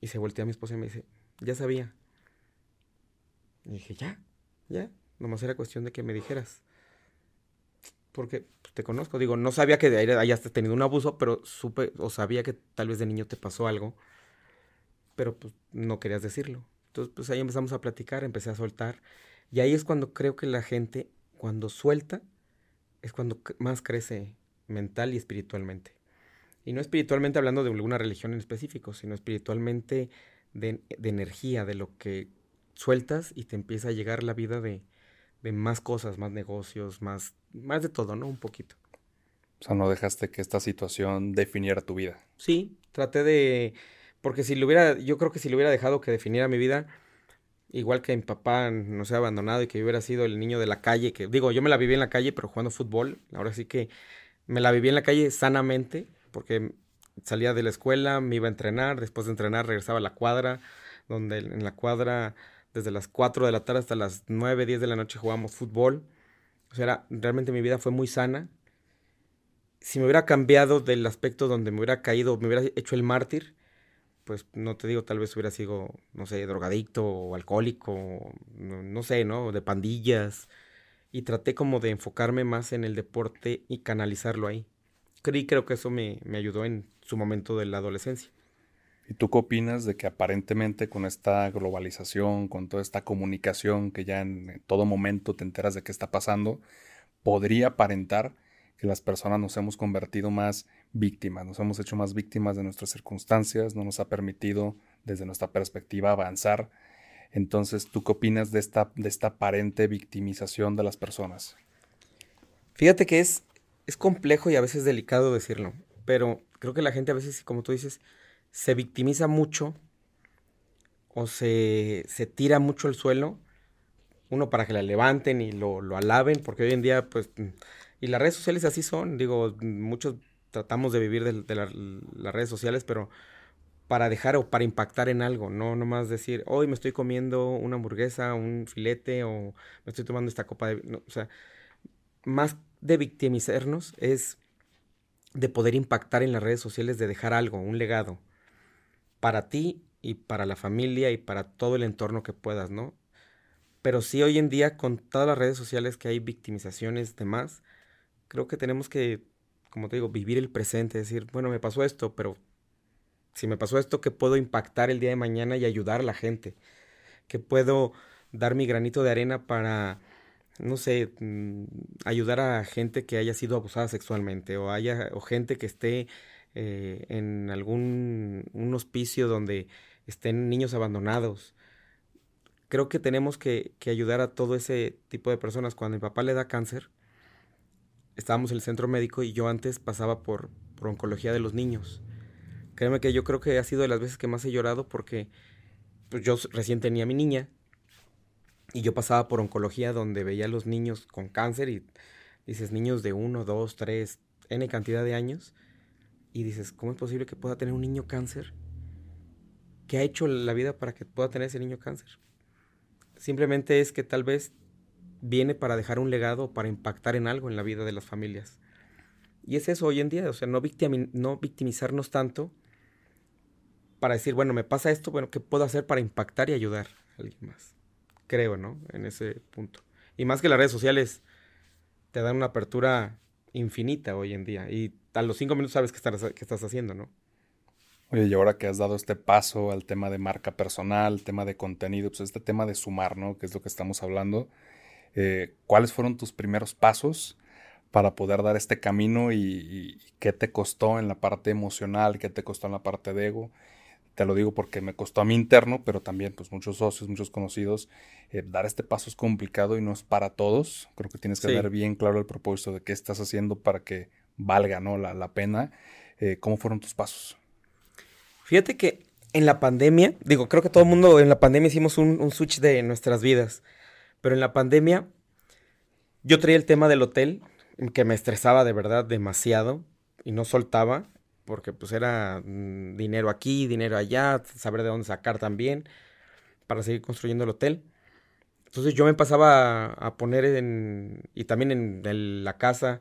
Y se voltea a mi esposa y me dice, ya sabía. Y dije, ya, ya, nomás era cuestión de que me dijeras. Porque pues, te conozco, digo, no sabía que hayas tenido un abuso, pero supe o sabía que tal vez de niño te pasó algo, pero pues no querías decirlo. Entonces, pues ahí empezamos a platicar, empecé a soltar. Y ahí es cuando creo que la gente, cuando suelta, es cuando más crece mental y espiritualmente. Y no espiritualmente hablando de alguna religión en específico, sino espiritualmente de, energía, de lo que sueltas y te empieza a llegar la vida de, de, más cosas, más negocios, más, más de todo, ¿no? Un poquito. O sea, no dejaste que esta situación definiera tu vida. Sí, traté de, porque si lo hubiera, yo creo que si lo hubiera dejado que definiera mi vida, igual que mi papá no se ha abandonado y que yo hubiera sido el niño de la calle, que digo, yo me la viví en la calle, pero jugando fútbol, ahora sí que me la viví en la calle sanamente, porque salía de la escuela, me iba a entrenar, después de entrenar regresaba a la cuadra, donde en la cuadra desde las 4 de la tarde hasta las 9, 10 de la noche jugábamos fútbol. O sea, realmente mi vida fue muy sana. Si me hubiera cambiado del aspecto donde me hubiera caído, me hubiera hecho el mártir, pues no te digo, tal vez hubiera sido, no sé, drogadicto o alcohólico, no, sé, ¿no? De pandillas, y traté como de enfocarme más en el deporte y canalizarlo ahí. Creí, creo que eso me, ayudó en su momento de la adolescencia. ¿Y tú qué opinas de que aparentemente con esta globalización, con toda esta comunicación que ya en todo momento te enteras de qué está pasando, podría aparentar que las personas nos hemos convertido más víctimas, nos hemos hecho más víctimas de nuestras circunstancias, no nos ha permitido desde nuestra perspectiva avanzar entonces, ¿tú qué opinas de esta, de esta aparente victimización de las personas? Fíjate que es, es complejo y a veces delicado decirlo, pero creo que la gente a veces, como tú dices, se victimiza mucho o se, se tira mucho al suelo, uno para que la levanten y lo, lo alaben, porque hoy en día, pues, y las redes sociales así son, digo, muchos tratamos de vivir de, las redes sociales, pero para dejar o para impactar en algo, no nomás decir, hoy me estoy comiendo una hamburguesa, un filete o me estoy tomando esta copa de... o sea, más de victimizarnos es de poder impactar en las redes sociales, de dejar algo, un legado, para ti y para la familia y para todo el entorno que puedas, ¿no? Pero sí hoy en día con todas las redes sociales que hay victimizaciones demás, creo que tenemos que, como te digo, vivir el presente, decir, bueno, me pasó esto, pero si me pasó esto, que puedo impactar el día de mañana y ayudar a la gente, que puedo dar mi granito de arena para, no sé, mm, ayudar a gente que haya sido abusada sexualmente o, haya, o gente que esté eh, en algún un hospicio donde estén niños abandonados. Creo que tenemos que, que ayudar a todo ese tipo de personas. Cuando mi papá le da cáncer, estábamos en el centro médico y yo antes pasaba por, por oncología de los niños. Créeme que yo creo que ha sido de las veces que más he llorado porque pues, yo recién tenía a mi niña y yo pasaba por oncología donde veía a los niños con cáncer y dices niños de uno, dos, tres, n cantidad de años y dices, ¿cómo es posible que pueda tener un niño cáncer? ¿Qué ha hecho la vida para que pueda tener ese niño cáncer? Simplemente es que tal vez viene para dejar un legado, para impactar en algo en la vida de las familias. Y es eso hoy en día, o sea, no, no victimizarnos tanto para decir, bueno, me pasa esto, bueno, ¿qué puedo hacer para impactar y ayudar a alguien más? Creo, ¿no? En ese punto. Y más que las redes sociales te dan una apertura infinita hoy en día. Y a los cinco minutos sabes qué estás, qué estás haciendo, ¿no? Oye, y ahora que has dado este paso al tema de marca personal, tema de contenido, pues este tema de sumar, ¿no? Que es lo que estamos hablando. Eh, ¿Cuáles fueron tus primeros pasos para poder dar este camino y, qué te costó en la parte emocional, qué te costó en la parte de ego? Te lo digo porque me costó a mí interno, pero también pues muchos socios, muchos conocidos. Eh, dar este paso es complicado y no es para todos. Creo que tienes que dar bien claro el propósito de qué estás haciendo para que valga ¿no? la, la pena. Eh, ¿Cómo fueron tus pasos? Fíjate que en la pandemia, digo, creo que todo el mundo en la pandemia hicimos un, switch de nuestras vidas, pero en la pandemia yo traía el tema del hotel, que me estresaba de verdad demasiado y no soltaba, porque pues era mm, dinero aquí, dinero allá, saber de dónde sacar también, para seguir construyendo el hotel. Entonces yo me pasaba a, poner en, y también en la casa,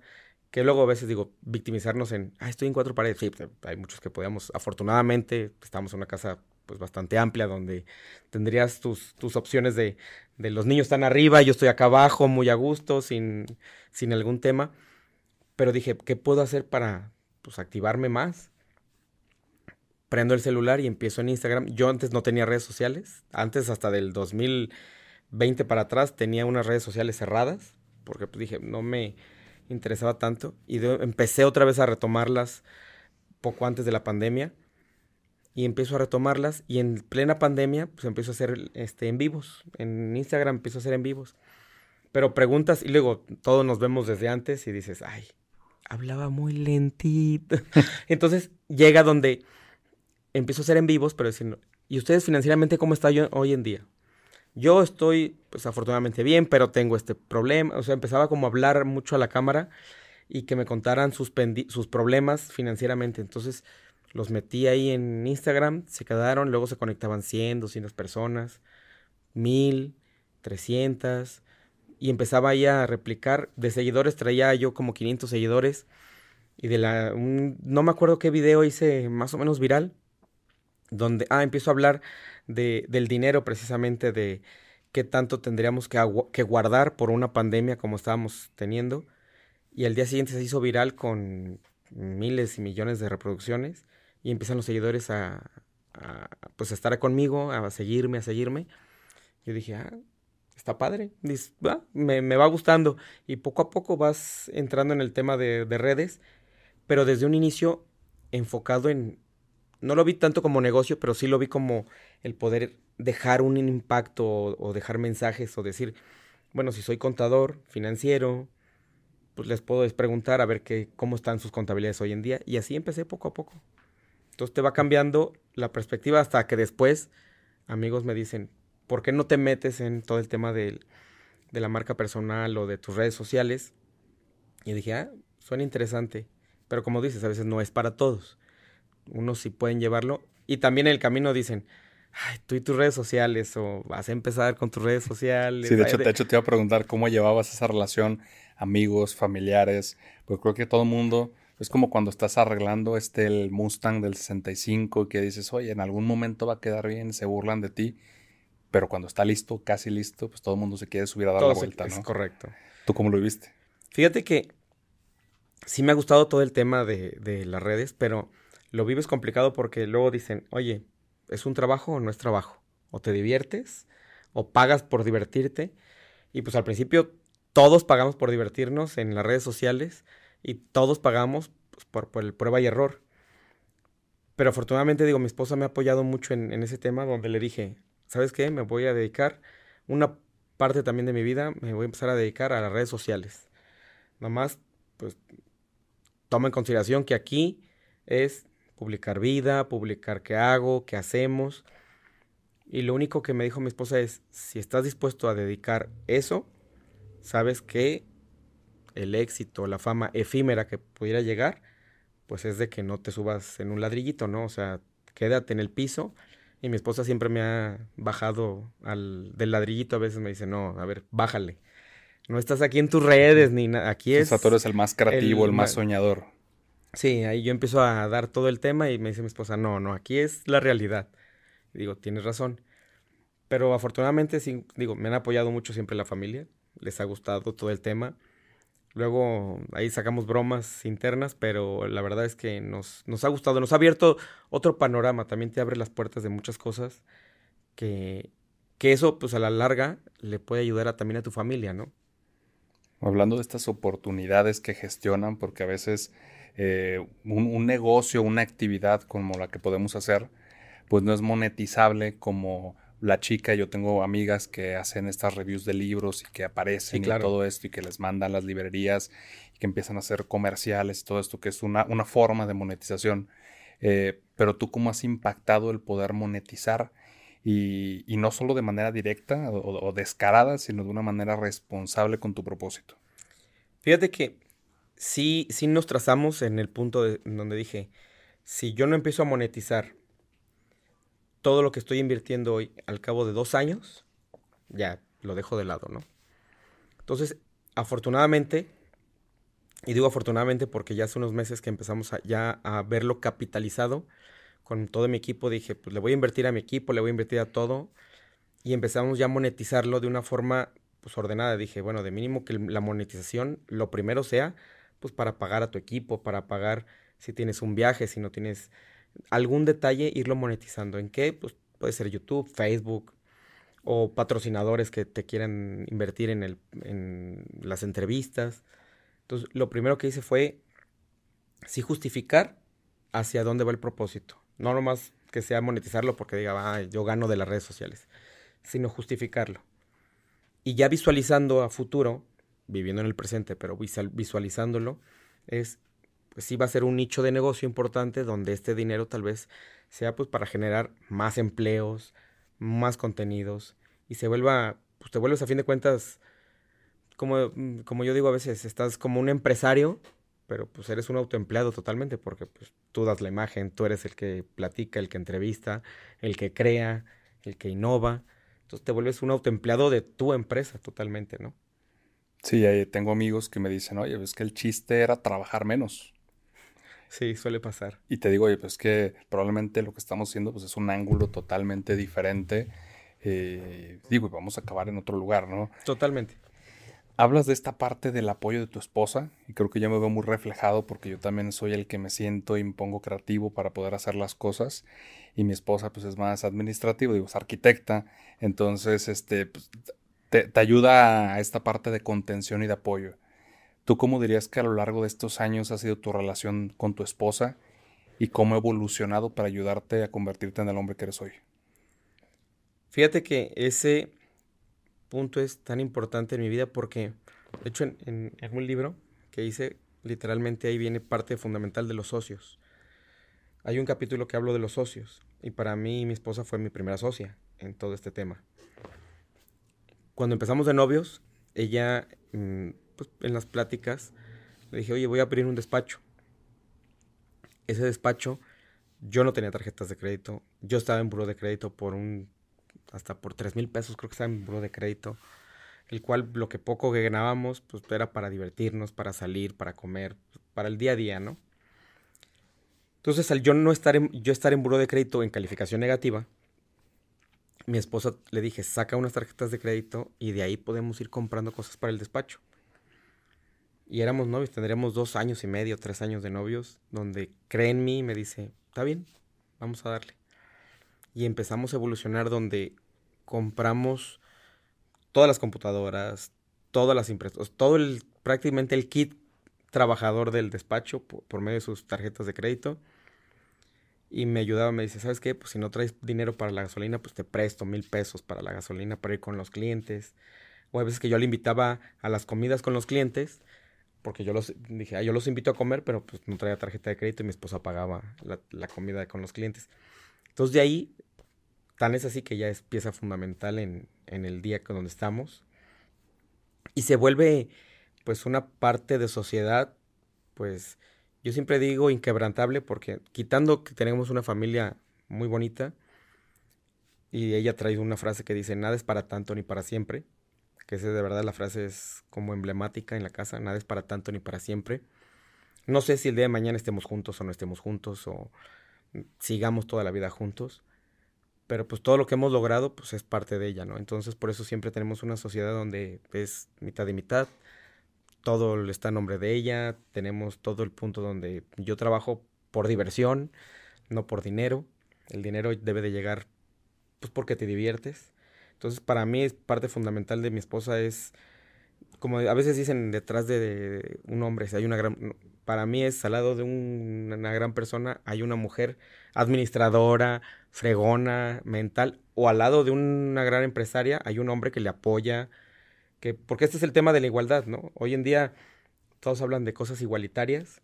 que luego a veces digo, victimizarnos en, ah, estoy en cuatro paredes. Sí, pues, hay muchos que podíamos, afortunadamente, estamos en una casa pues bastante amplia donde tendrías tus, tus opciones de, de los niños están arriba, yo estoy acá abajo, muy a gusto, sin, sin algún tema. Pero dije, ¿qué puedo hacer para pues, activarme más? Prendo el celular y empiezo en Instagram. Yo antes no tenía redes sociales. Antes, hasta del 2020 para atrás, tenía unas redes sociales cerradas. Porque pues, dije, no me, interesaba tanto y empecé otra vez a retomarlas poco antes de la pandemia y empiezo a retomarlas y en plena pandemia pues empiezo a hacer este en vivos, en Instagram empiezo a hacer en vivos. Pero preguntas y luego todos nos vemos desde antes y dices, "Ay, hablaba muy lentito." Entonces llega donde empiezo a hacer en vivos, pero diciendo, ¿y ustedes financieramente cómo están hoy en día? Yo estoy, pues afortunadamente bien, pero tengo este problema. O sea, empezaba como a hablar mucho a la cámara y que me contaran sus, sus problemas financieramente. Entonces los metí ahí en Instagram, se quedaron, luego se conectaban 100, 200 personas, 1000, 300 y empezaba ahí a replicar. De seguidores traía yo como 500 seguidores y de la... no me acuerdo qué video hice más o menos viral, donde, ah, empiezo a hablar de, del dinero precisamente, de qué tanto tendríamos que, que guardar por una pandemia como estábamos teniendo. Y al día siguiente se hizo viral con miles y millones de reproducciones y empiezan los seguidores a, pues a estar conmigo, a seguirme, a seguirme. Yo dije, ah, está padre, Dice, me, me, va gustando. Y poco a poco vas entrando en el tema de, de redes, pero desde un inicio enfocado en, no lo vi tanto como negocio, pero sí lo vi como el poder dejar un impacto o, dejar mensajes o decir, bueno, si soy contador financiero, pues les puedo preguntar a ver qué, cómo están sus contabilidades hoy en día. Y así empecé poco a poco. Entonces te va cambiando la perspectiva hasta que después amigos me dicen, ¿por qué no te metes en todo el tema de, de la marca personal o de tus redes sociales? Y dije, ah, suena interesante. Pero como dices, a veces no es para todos unos sí pueden llevarlo. Y también en el camino dicen, Ay, tú y tus redes sociales, o vas a empezar con tus redes sociales. Sí, de hecho, de hecho te iba a preguntar cómo llevabas esa relación, amigos, familiares, porque creo que todo el mundo, es como cuando estás arreglando este el Mustang del 65 que dices, oye, en algún momento va a quedar bien, se burlan de ti, pero cuando está listo, casi listo, pues todo el mundo se quiere subir a dar la vuelta, ¿no? Es correcto. ¿Tú cómo lo viste? Fíjate que sí me ha gustado todo el tema de, de las redes, pero lo vives complicado porque luego dicen, oye, ¿es un trabajo o no es trabajo? O te diviertes o pagas por divertirte. Y pues al principio todos pagamos por divertirnos en las redes sociales y todos pagamos pues, por, el prueba y error. Pero afortunadamente, digo, mi esposa me ha apoyado mucho en, en, ese tema donde le dije, ¿sabes qué? Me voy a dedicar una parte también de mi vida, me voy a empezar a dedicar a las redes sociales. Nomás, pues, toma en consideración que aquí es publicar vida, publicar qué hago, qué hacemos. Y lo único que me dijo mi esposa es, si estás dispuesto a dedicar eso, sabes que el éxito, la fama efímera que pudiera llegar, pues es de que no te subas en un ladrillito, ¿no? O sea, quédate en el piso. Y mi esposa siempre me ha bajado al, del ladrillito, a veces me dice, no, a ver, bájale. No estás aquí en tus redes, ni nada. Aquí es... Eres el más creativo, el, el más soñador. Sí, ahí yo empiezo a dar todo el tema y me dice mi esposa, no, no, aquí es la realidad. Y digo, tienes razón. Pero afortunadamente, sí, digo, me han apoyado mucho siempre la familia, les ha gustado todo el tema. Luego ahí sacamos bromas internas, pero la verdad es que nos, nos ha gustado, nos ha abierto otro panorama, también te abre las puertas de muchas cosas que, que eso pues a la larga le puede ayudar a, también a tu familia, ¿no? Hablando de estas oportunidades que gestionan, porque a veces eh, un, negocio, una actividad como la que podemos hacer, pues no es monetizable como la chica. Yo tengo amigas que hacen estas reviews de libros y que aparecen y todo esto y que les mandan las librerías y que empiezan a hacer comerciales y todo esto, que es una, una forma de monetización. Eh, pero tú, ¿cómo has impactado el poder monetizar? Y, no solo de manera directa o, descarada, sino de una manera responsable con tu propósito. Fíjate que sí, sí nos trazamos en el punto donde dije, si yo no empiezo a monetizar todo lo que estoy invirtiendo hoy al cabo de dos años, ya lo dejo de lado, ¿no? Entonces, afortunadamente, y digo afortunadamente porque ya hace unos meses que empezamos ya a verlo capitalizado, con todo mi equipo dije, pues le voy a invertir a mi equipo, le voy a invertir a todo. Y empezamos ya a monetizarlo de una forma pues ordenada. Dije, bueno, de mínimo que la monetización lo primero sea pues para pagar a tu equipo, para pagar si tienes un viaje, si no tienes algún detalle, irlo monetizando. ¿En qué? Pues puede ser YouTube, Facebook o patrocinadores que te quieran invertir en, el, en las entrevistas. Entonces, lo primero que hice fue sí justificar hacia dónde va el propósito. No nomás que sea monetizarlo porque diga, ah, yo gano de las redes sociales, sino justificarlo. Y ya visualizando a futuro, viviendo en el presente, pero visualizándolo, es, pues sí va a ser un nicho de negocio importante donde este dinero tal vez sea pues para generar más empleos, más contenidos y se vuelva, pues te vuelves a fin de cuentas, como, como yo digo a veces, estás como un empresario pero pues eres un autoempleado totalmente porque pues tú das la imagen, tú eres el que platica, el que entrevista, el que crea, el que innova. Entonces te vuelves un autoempleado de tu empresa totalmente, ¿no? Sí, tengo amigos que me dicen, oye, es que el chiste era trabajar menos. Sí, suele pasar. Y te digo, oye, pues que probablemente lo que estamos haciendo pues es un ángulo totalmente diferente. Eh, digo, vamos a acabar en otro lugar, ¿no? Totalmente. Hablas de esta parte del apoyo de tu esposa y creo que yo me veo muy reflejado porque yo también soy el que me siento y me pongo creativo para poder hacer las cosas y mi esposa pues es más administrativo, digo, es arquitecta, entonces este pues, te, ayuda a esta parte de contención y de apoyo. ¿Tú cómo dirías que a lo largo de estos años ha sido tu relación con tu esposa y cómo ha evolucionado para ayudarte a convertirte en el hombre que eres hoy? Fíjate que ese punto es tan importante en mi vida porque, de hecho, en, un libro que hice, literalmente ahí viene parte fundamental de los socios. Hay un capítulo que hablo de los socios y para mí mi esposa fue mi primera socia en todo este tema. Cuando empezamos de novios, ella, mm, pues, en las pláticas, le dije, oye, voy a abrir un despacho. Ese despacho, yo no tenía tarjetas de crédito, yo estaba en buro de crédito por un hasta por 3 mil pesos, creo que estaba en buro de crédito, el cual lo que poco que ganábamos, pues era para divertirnos, para salir, para comer, para el día a día, ¿no? Entonces, al yo no estar yo estar en buro de crédito en calificación negativa, mi esposa le dije, saca unas tarjetas de crédito y de ahí podemos ir comprando cosas para el despacho. Y éramos novios, tendríamos dos años y medio, tres años de novios, donde cree en mí y me dice, está bien, vamos a darle y empezamos a evolucionar donde compramos todas las computadoras, todas las impresoras, todo el, prácticamente el kit trabajador del despacho por, medio de sus tarjetas de crédito. Y me ayudaba, me dice, ¿sabes qué? Pues si no traes dinero para la gasolina, pues te presto mil pesos para la gasolina para ir con los clientes. O a veces que yo le invitaba a las comidas con los clientes, porque yo los dije, ah, yo los invito a comer, pero pues no traía tarjeta de crédito y mi esposa pagaba la, la comida con los clientes. Entonces de ahí Tan es así que ya es pieza fundamental en, el día con donde estamos. Y se vuelve pues una parte de sociedad, pues yo siempre digo inquebrantable porque quitando que tenemos una familia muy bonita, y ella trae una frase que dice, nada es para tanto ni para siempre, que de verdad la frase es como emblemática en la casa, nada es para tanto ni para siempre. No sé si el día de mañana estemos juntos o no estemos juntos o sigamos toda la vida juntos, pero pues todo lo que hemos logrado pues es parte de ella, ¿no? Entonces por eso siempre tenemos una sociedad donde es mitad y mitad, todo está a nombre de ella, tenemos todo el punto donde yo trabajo por diversión, no por dinero. El dinero debe de llegar pues porque te diviertes. Entonces, para mí parte fundamental de mi esposa es como a veces dicen detrás de un hombre, si hay una gran para mí es al lado de una gran persona hay una mujer administradora, fregona, mental o al lado de una gran empresaria hay un hombre que le apoya, que porque este es el tema de la igualdad, ¿no? Hoy en día todos hablan de cosas igualitarias.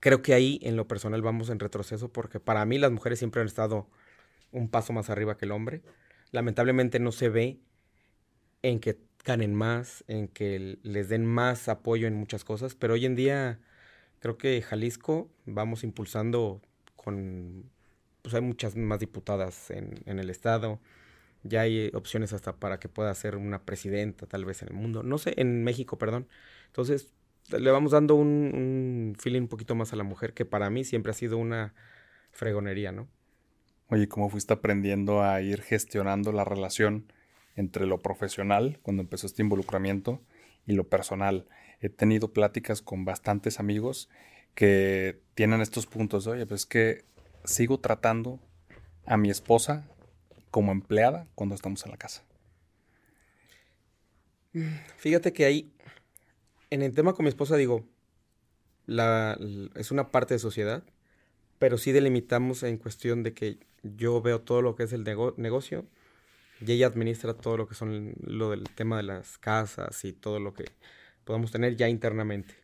Creo que ahí en lo personal vamos en retroceso porque para mí las mujeres siempre han estado un paso más arriba que el hombre. Lamentablemente no se ve en que ganen más, en que les den más apoyo en muchas cosas, pero hoy en día creo que Jalisco vamos impulsando con, pues hay muchas más diputadas en, en el estado, ya hay opciones hasta para que pueda ser una presidenta tal vez en el mundo, no sé, en México, perdón. Entonces, le vamos dando un, un feeling un poquito más a la mujer, que para mí siempre ha sido una fregonería, ¿no? Oye, ¿cómo fuiste aprendiendo a ir gestionando la relación entre lo profesional, cuando empezó este involucramiento, y lo personal? He tenido pláticas con bastantes amigos que tienen estos puntos. Oye, pues es que sigo tratando a mi esposa como empleada cuando estamos en la casa. Fíjate que ahí, en el tema con mi esposa, digo, la, es una parte de sociedad, pero sí delimitamos en cuestión de que yo veo todo lo que es el negocio y ella administra todo lo que son lo del tema de las casas y todo lo que podamos tener ya internamente.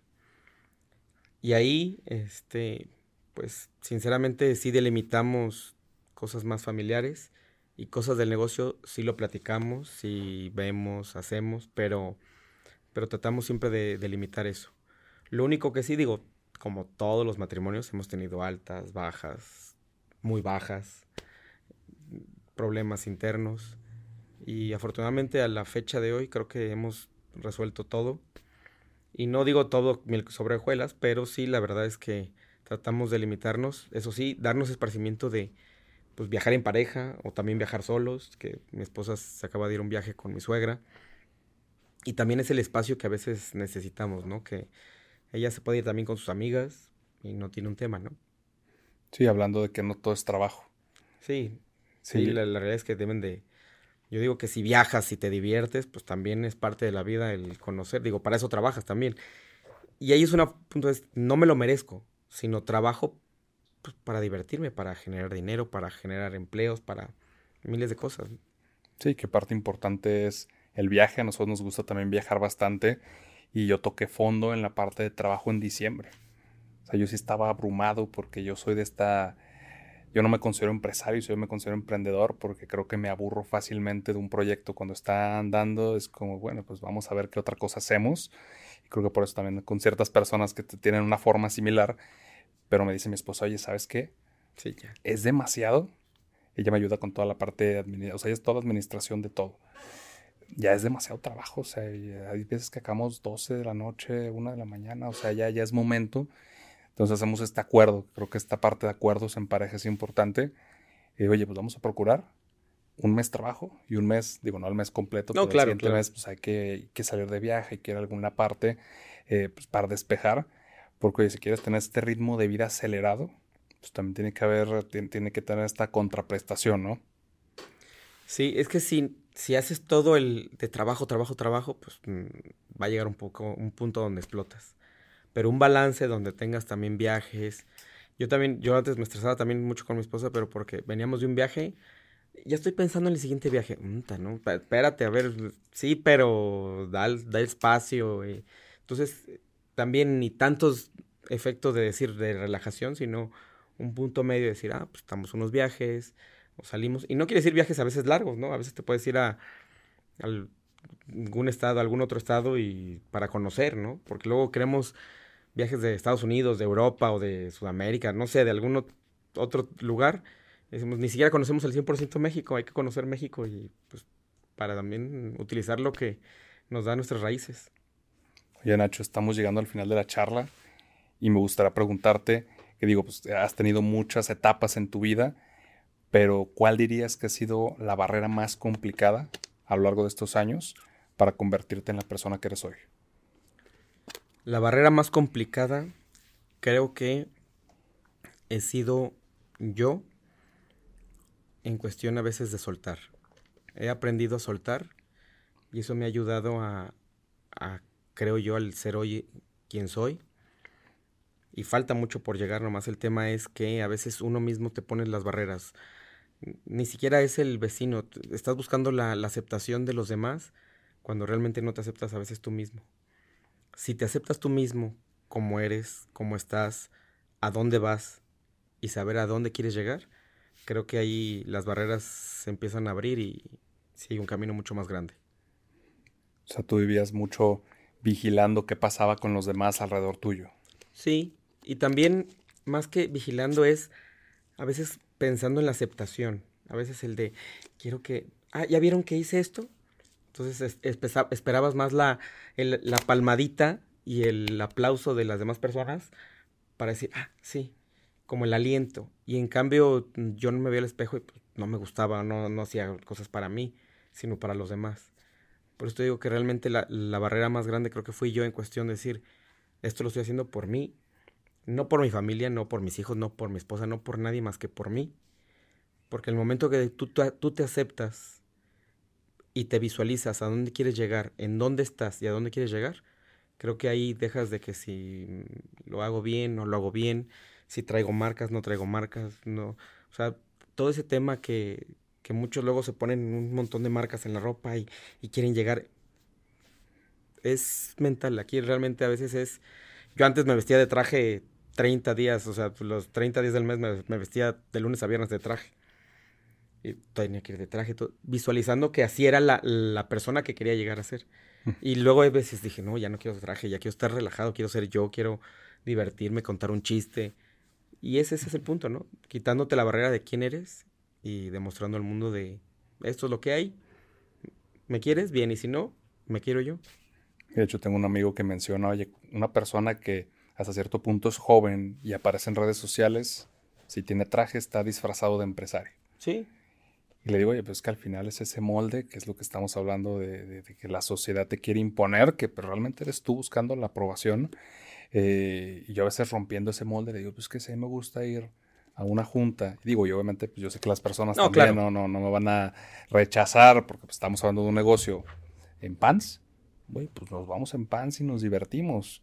Y ahí, este, pues sinceramente sí delimitamos cosas más familiares y cosas del negocio sí lo platicamos, sí vemos, hacemos, pero, pero tratamos siempre de delimitar eso. Lo único que sí digo, como todos los matrimonios, hemos tenido altas, bajas, muy bajas, problemas internos. Y afortunadamente a la fecha de hoy creo que hemos resuelto todo. Y no digo todo sobre hojuelas, pero sí la verdad es que tratamos de limitarnos. Eso sí, darnos esparcimiento de pues, viajar en pareja o también viajar solos, que mi esposa se acaba de ir a un viaje con mi suegra. Y también es el espacio que a veces necesitamos, ¿no? Que ella se puede ir también con sus amigas y no tiene un tema, ¿no? Sí, hablando de que no todo es trabajo. Sí, sí, La, realidad es que deben de... Yo digo que si viajas, y te diviertes, pues también es parte de la vida el conocer. Digo, para eso trabajas también. Y ahí es una punto es, no me lo merezco, sino trabajo pues, para divertirme, para generar dinero, para generar empleos, para miles de cosas. Sí, que parte importante es el viaje. A nosotros nos gusta también viajar bastante y yo toqué fondo en la parte de trabajo en diciembre. O sea, yo sí estaba abrumado porque yo soy de esta... Yo no me considero empresario, yo me considero emprendedor porque creo que me aburro fácilmente de un proyecto cuando está andando. Es como, bueno, pues vamos a ver qué otra cosa hacemos. Y creo que por eso también con ciertas personas que tienen una forma similar, pero me dice mi esposa, oye, ¿sabes qué? Sí, ya. Es demasiado. Ella me ayuda con toda la parte de administración, o sea, es toda administración de todo ya es demasiado trabajo, o sea, hay veces que acabamos 12 de la noche, 1 de la mañana, o sea, ya, ya es momento. Entonces hacemos este acuerdo, creo que esta parte de acuerdos en pareja es importante. Y, oye, pues vamos a procurar un mes trabajo y un mes, digo, no el mes completo, no, pero claro, el mes pues hay que, que, salir de viaje, hay que ir a alguna parte eh, pues, para despejar, porque oye, si quieres tener este ritmo de vida acelerado, pues también tiene que haber, tiene, tiene que tener esta contraprestación, ¿no? Sí, es que si, si haces todo el de trabajo, trabajo, trabajo, pues mm, va a llegar un poco, un punto donde explotas. Pero un balance donde tengas también viajes. Yo también, yo antes me estresaba también mucho con mi esposa, pero porque veníamos de un viaje, ya estoy pensando en el siguiente viaje. ¿no? Espérate, a ver, sí, pero da, da espacio. Entonces, también ni tantos efectos de decir de relajación, sino un punto medio de decir, ah, pues estamos unos viajes, o salimos. Y no quiere decir viajes a veces largos, ¿no? A veces te puedes ir a, algún estado, algún otro estado y para conocer, ¿no? Porque luego queremos viajes de Estados Unidos, de Europa o de Sudamérica, no sé, de algún otro lugar. Decimos, ni siquiera conocemos el 100% México, hay que conocer México y pues para también utilizar lo que nos da nuestras raíces. Oye Nacho, estamos llegando al final de la charla y me gustaría preguntarte, que digo, pues has tenido muchas etapas en tu vida pero ¿cuál dirías que ha sido la barrera más complicada a lo largo de estos años para convertirte en la persona que eres hoy? La barrera más complicada creo que he sido yo en cuestión a veces de soltar. He aprendido a soltar y eso me ha ayudado a, creo yo, al ser hoy quien soy. Y falta mucho por llegar, nomás el tema es que a veces uno mismo te pone las barreras. Ni siquiera es el vecino, estás buscando la aceptación de los demás cuando realmente no te aceptas a veces tú mismo si te aceptas tú mismo como eres, como estás, a dónde vas y saber a dónde quieres llegar, creo que ahí las barreras se empiezan a abrir y sigue un camino mucho más grande. O sea, tú vivías mucho vigilando qué pasaba con los demás alrededor tuyo. Sí, y también más que vigilando es a veces pensando en la aceptación, a veces el de quiero que, ah, ¿ya vieron que hice esto? Entonces esperabas más la, la palmadita y el aplauso de las demás personas para decir, ah, sí, como el aliento. Y en cambio yo no me veía al espejo y pues, no me gustaba, no, no hacía cosas para mí, sino para los demás. Por eso digo que realmente la, la barrera más grande creo que fui yo en cuestión de decir, esto lo estoy haciendo por mí, no por mi familia, no por mis hijos, no por mi esposa, no por nadie más que por mí. Porque el momento que tú, tú te aceptas y te visualizas a dónde quieres llegar, en dónde estás y a dónde quieres llegar, creo que ahí dejas de que si lo hago bien, no lo hago bien, si traigo marcas, no traigo marcas, no, o sea, todo ese tema que, que muchos luego se ponen un montón de marcas en la ropa y, y quieren llegar, es mental, aquí realmente a veces es, yo antes me vestía de traje 30 días, o sea, los 30 días del mes me, me vestía de lunes a viernes de traje y tenía que ir de traje, todo, visualizando que así era la, la, persona que quería llegar a ser. Y luego a veces dije, no, ya no quiero traje, ya quiero estar relajado, quiero ser yo, quiero divertirme, contar un chiste. Y ese, ese es el punto, ¿no? Quitándote la barrera de quién eres y demostrando al mundo de esto es lo que hay. ¿Me quieres? Bien, y si no, me quiero yo. De hecho, tengo un amigo que menciona, oye, una persona que hasta cierto punto es joven y aparece en redes sociales, si tiene traje, está disfrazado de empresario. Sí. Y le digo, oye, pues que al final es ese molde, que es lo que estamos hablando de, que la sociedad te quiere imponer, que pero realmente eres tú buscando la aprobación. Eh, y yo a veces rompiendo ese molde, le digo, pues que sí, me gusta ir a una junta. Y digo, y obviamente, pues yo sé que las personas también no, no, no me van a rechazar, porque pues, estamos hablando de un negocio en pants. Güey, pues nos vamos en pants y nos divertimos.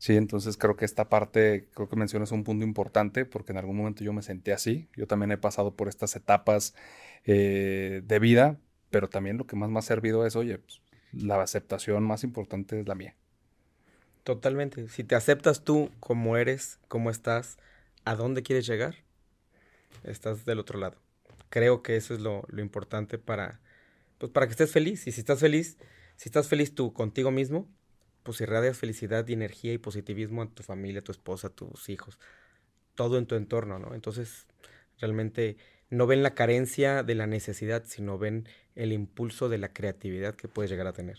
Sí, entonces creo que esta parte, creo que mencionas un punto importante porque en algún momento yo me senté así. Yo también he pasado por estas etapas eh, de vida, pero también lo que más me ha servido es, oye, pues, la aceptación más importante es la mía. Totalmente. Si te aceptas tú como eres, como estás, a dónde quieres llegar, estás del otro lado. Creo que eso es lo, lo importante para, pues para que estés feliz. Y si estás feliz, si estás feliz tú contigo mismo, pues irradias felicidad y energía y positivismo a tu familia, a tu esposa, a tus hijos, todo en tu entorno, ¿no? Entonces, realmente no ven la carencia de la necesidad, sino ven el impulso de la creatividad que puedes llegar a tener.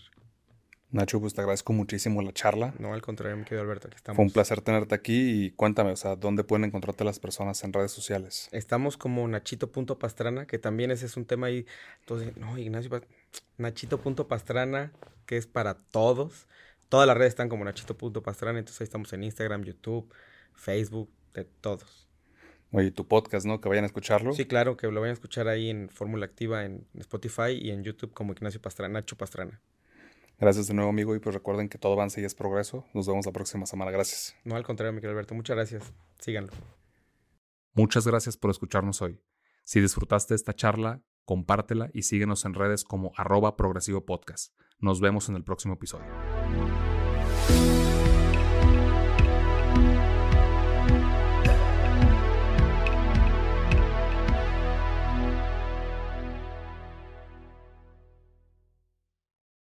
Nacho, pues te agradezco muchísimo la charla. No, al contrario, me quedo Alberto, aquí estamos. Fue un placer tenerte aquí y cuéntame, o sea, ¿dónde pueden encontrarte las personas en redes sociales? Estamos como nachito.pastrana, que también ese es un tema ahí. Entonces, no, Ignacio, nachito.pastrana, que es para todos. Todas las redes están como Nachito.pastrana, entonces ahí estamos en Instagram, YouTube, Facebook, de todos. Oye, tu podcast, ¿no? Que vayan a escucharlo. Sí, claro, que lo vayan a escuchar ahí en Fórmula Activa, en Spotify y en YouTube como Ignacio Pastrana, Nacho Pastrana. Gracias de nuevo, amigo, y pues recuerden que todo avance y es progreso. Nos vemos la próxima semana. Gracias. No, al contrario, Miguel Alberto. Muchas gracias. Síganlo. Muchas gracias por escucharnos hoy. Si disfrutaste esta charla, compártela y síguenos en redes como arroba progresivo podcast. Nos vemos en el próximo episodio. Bye.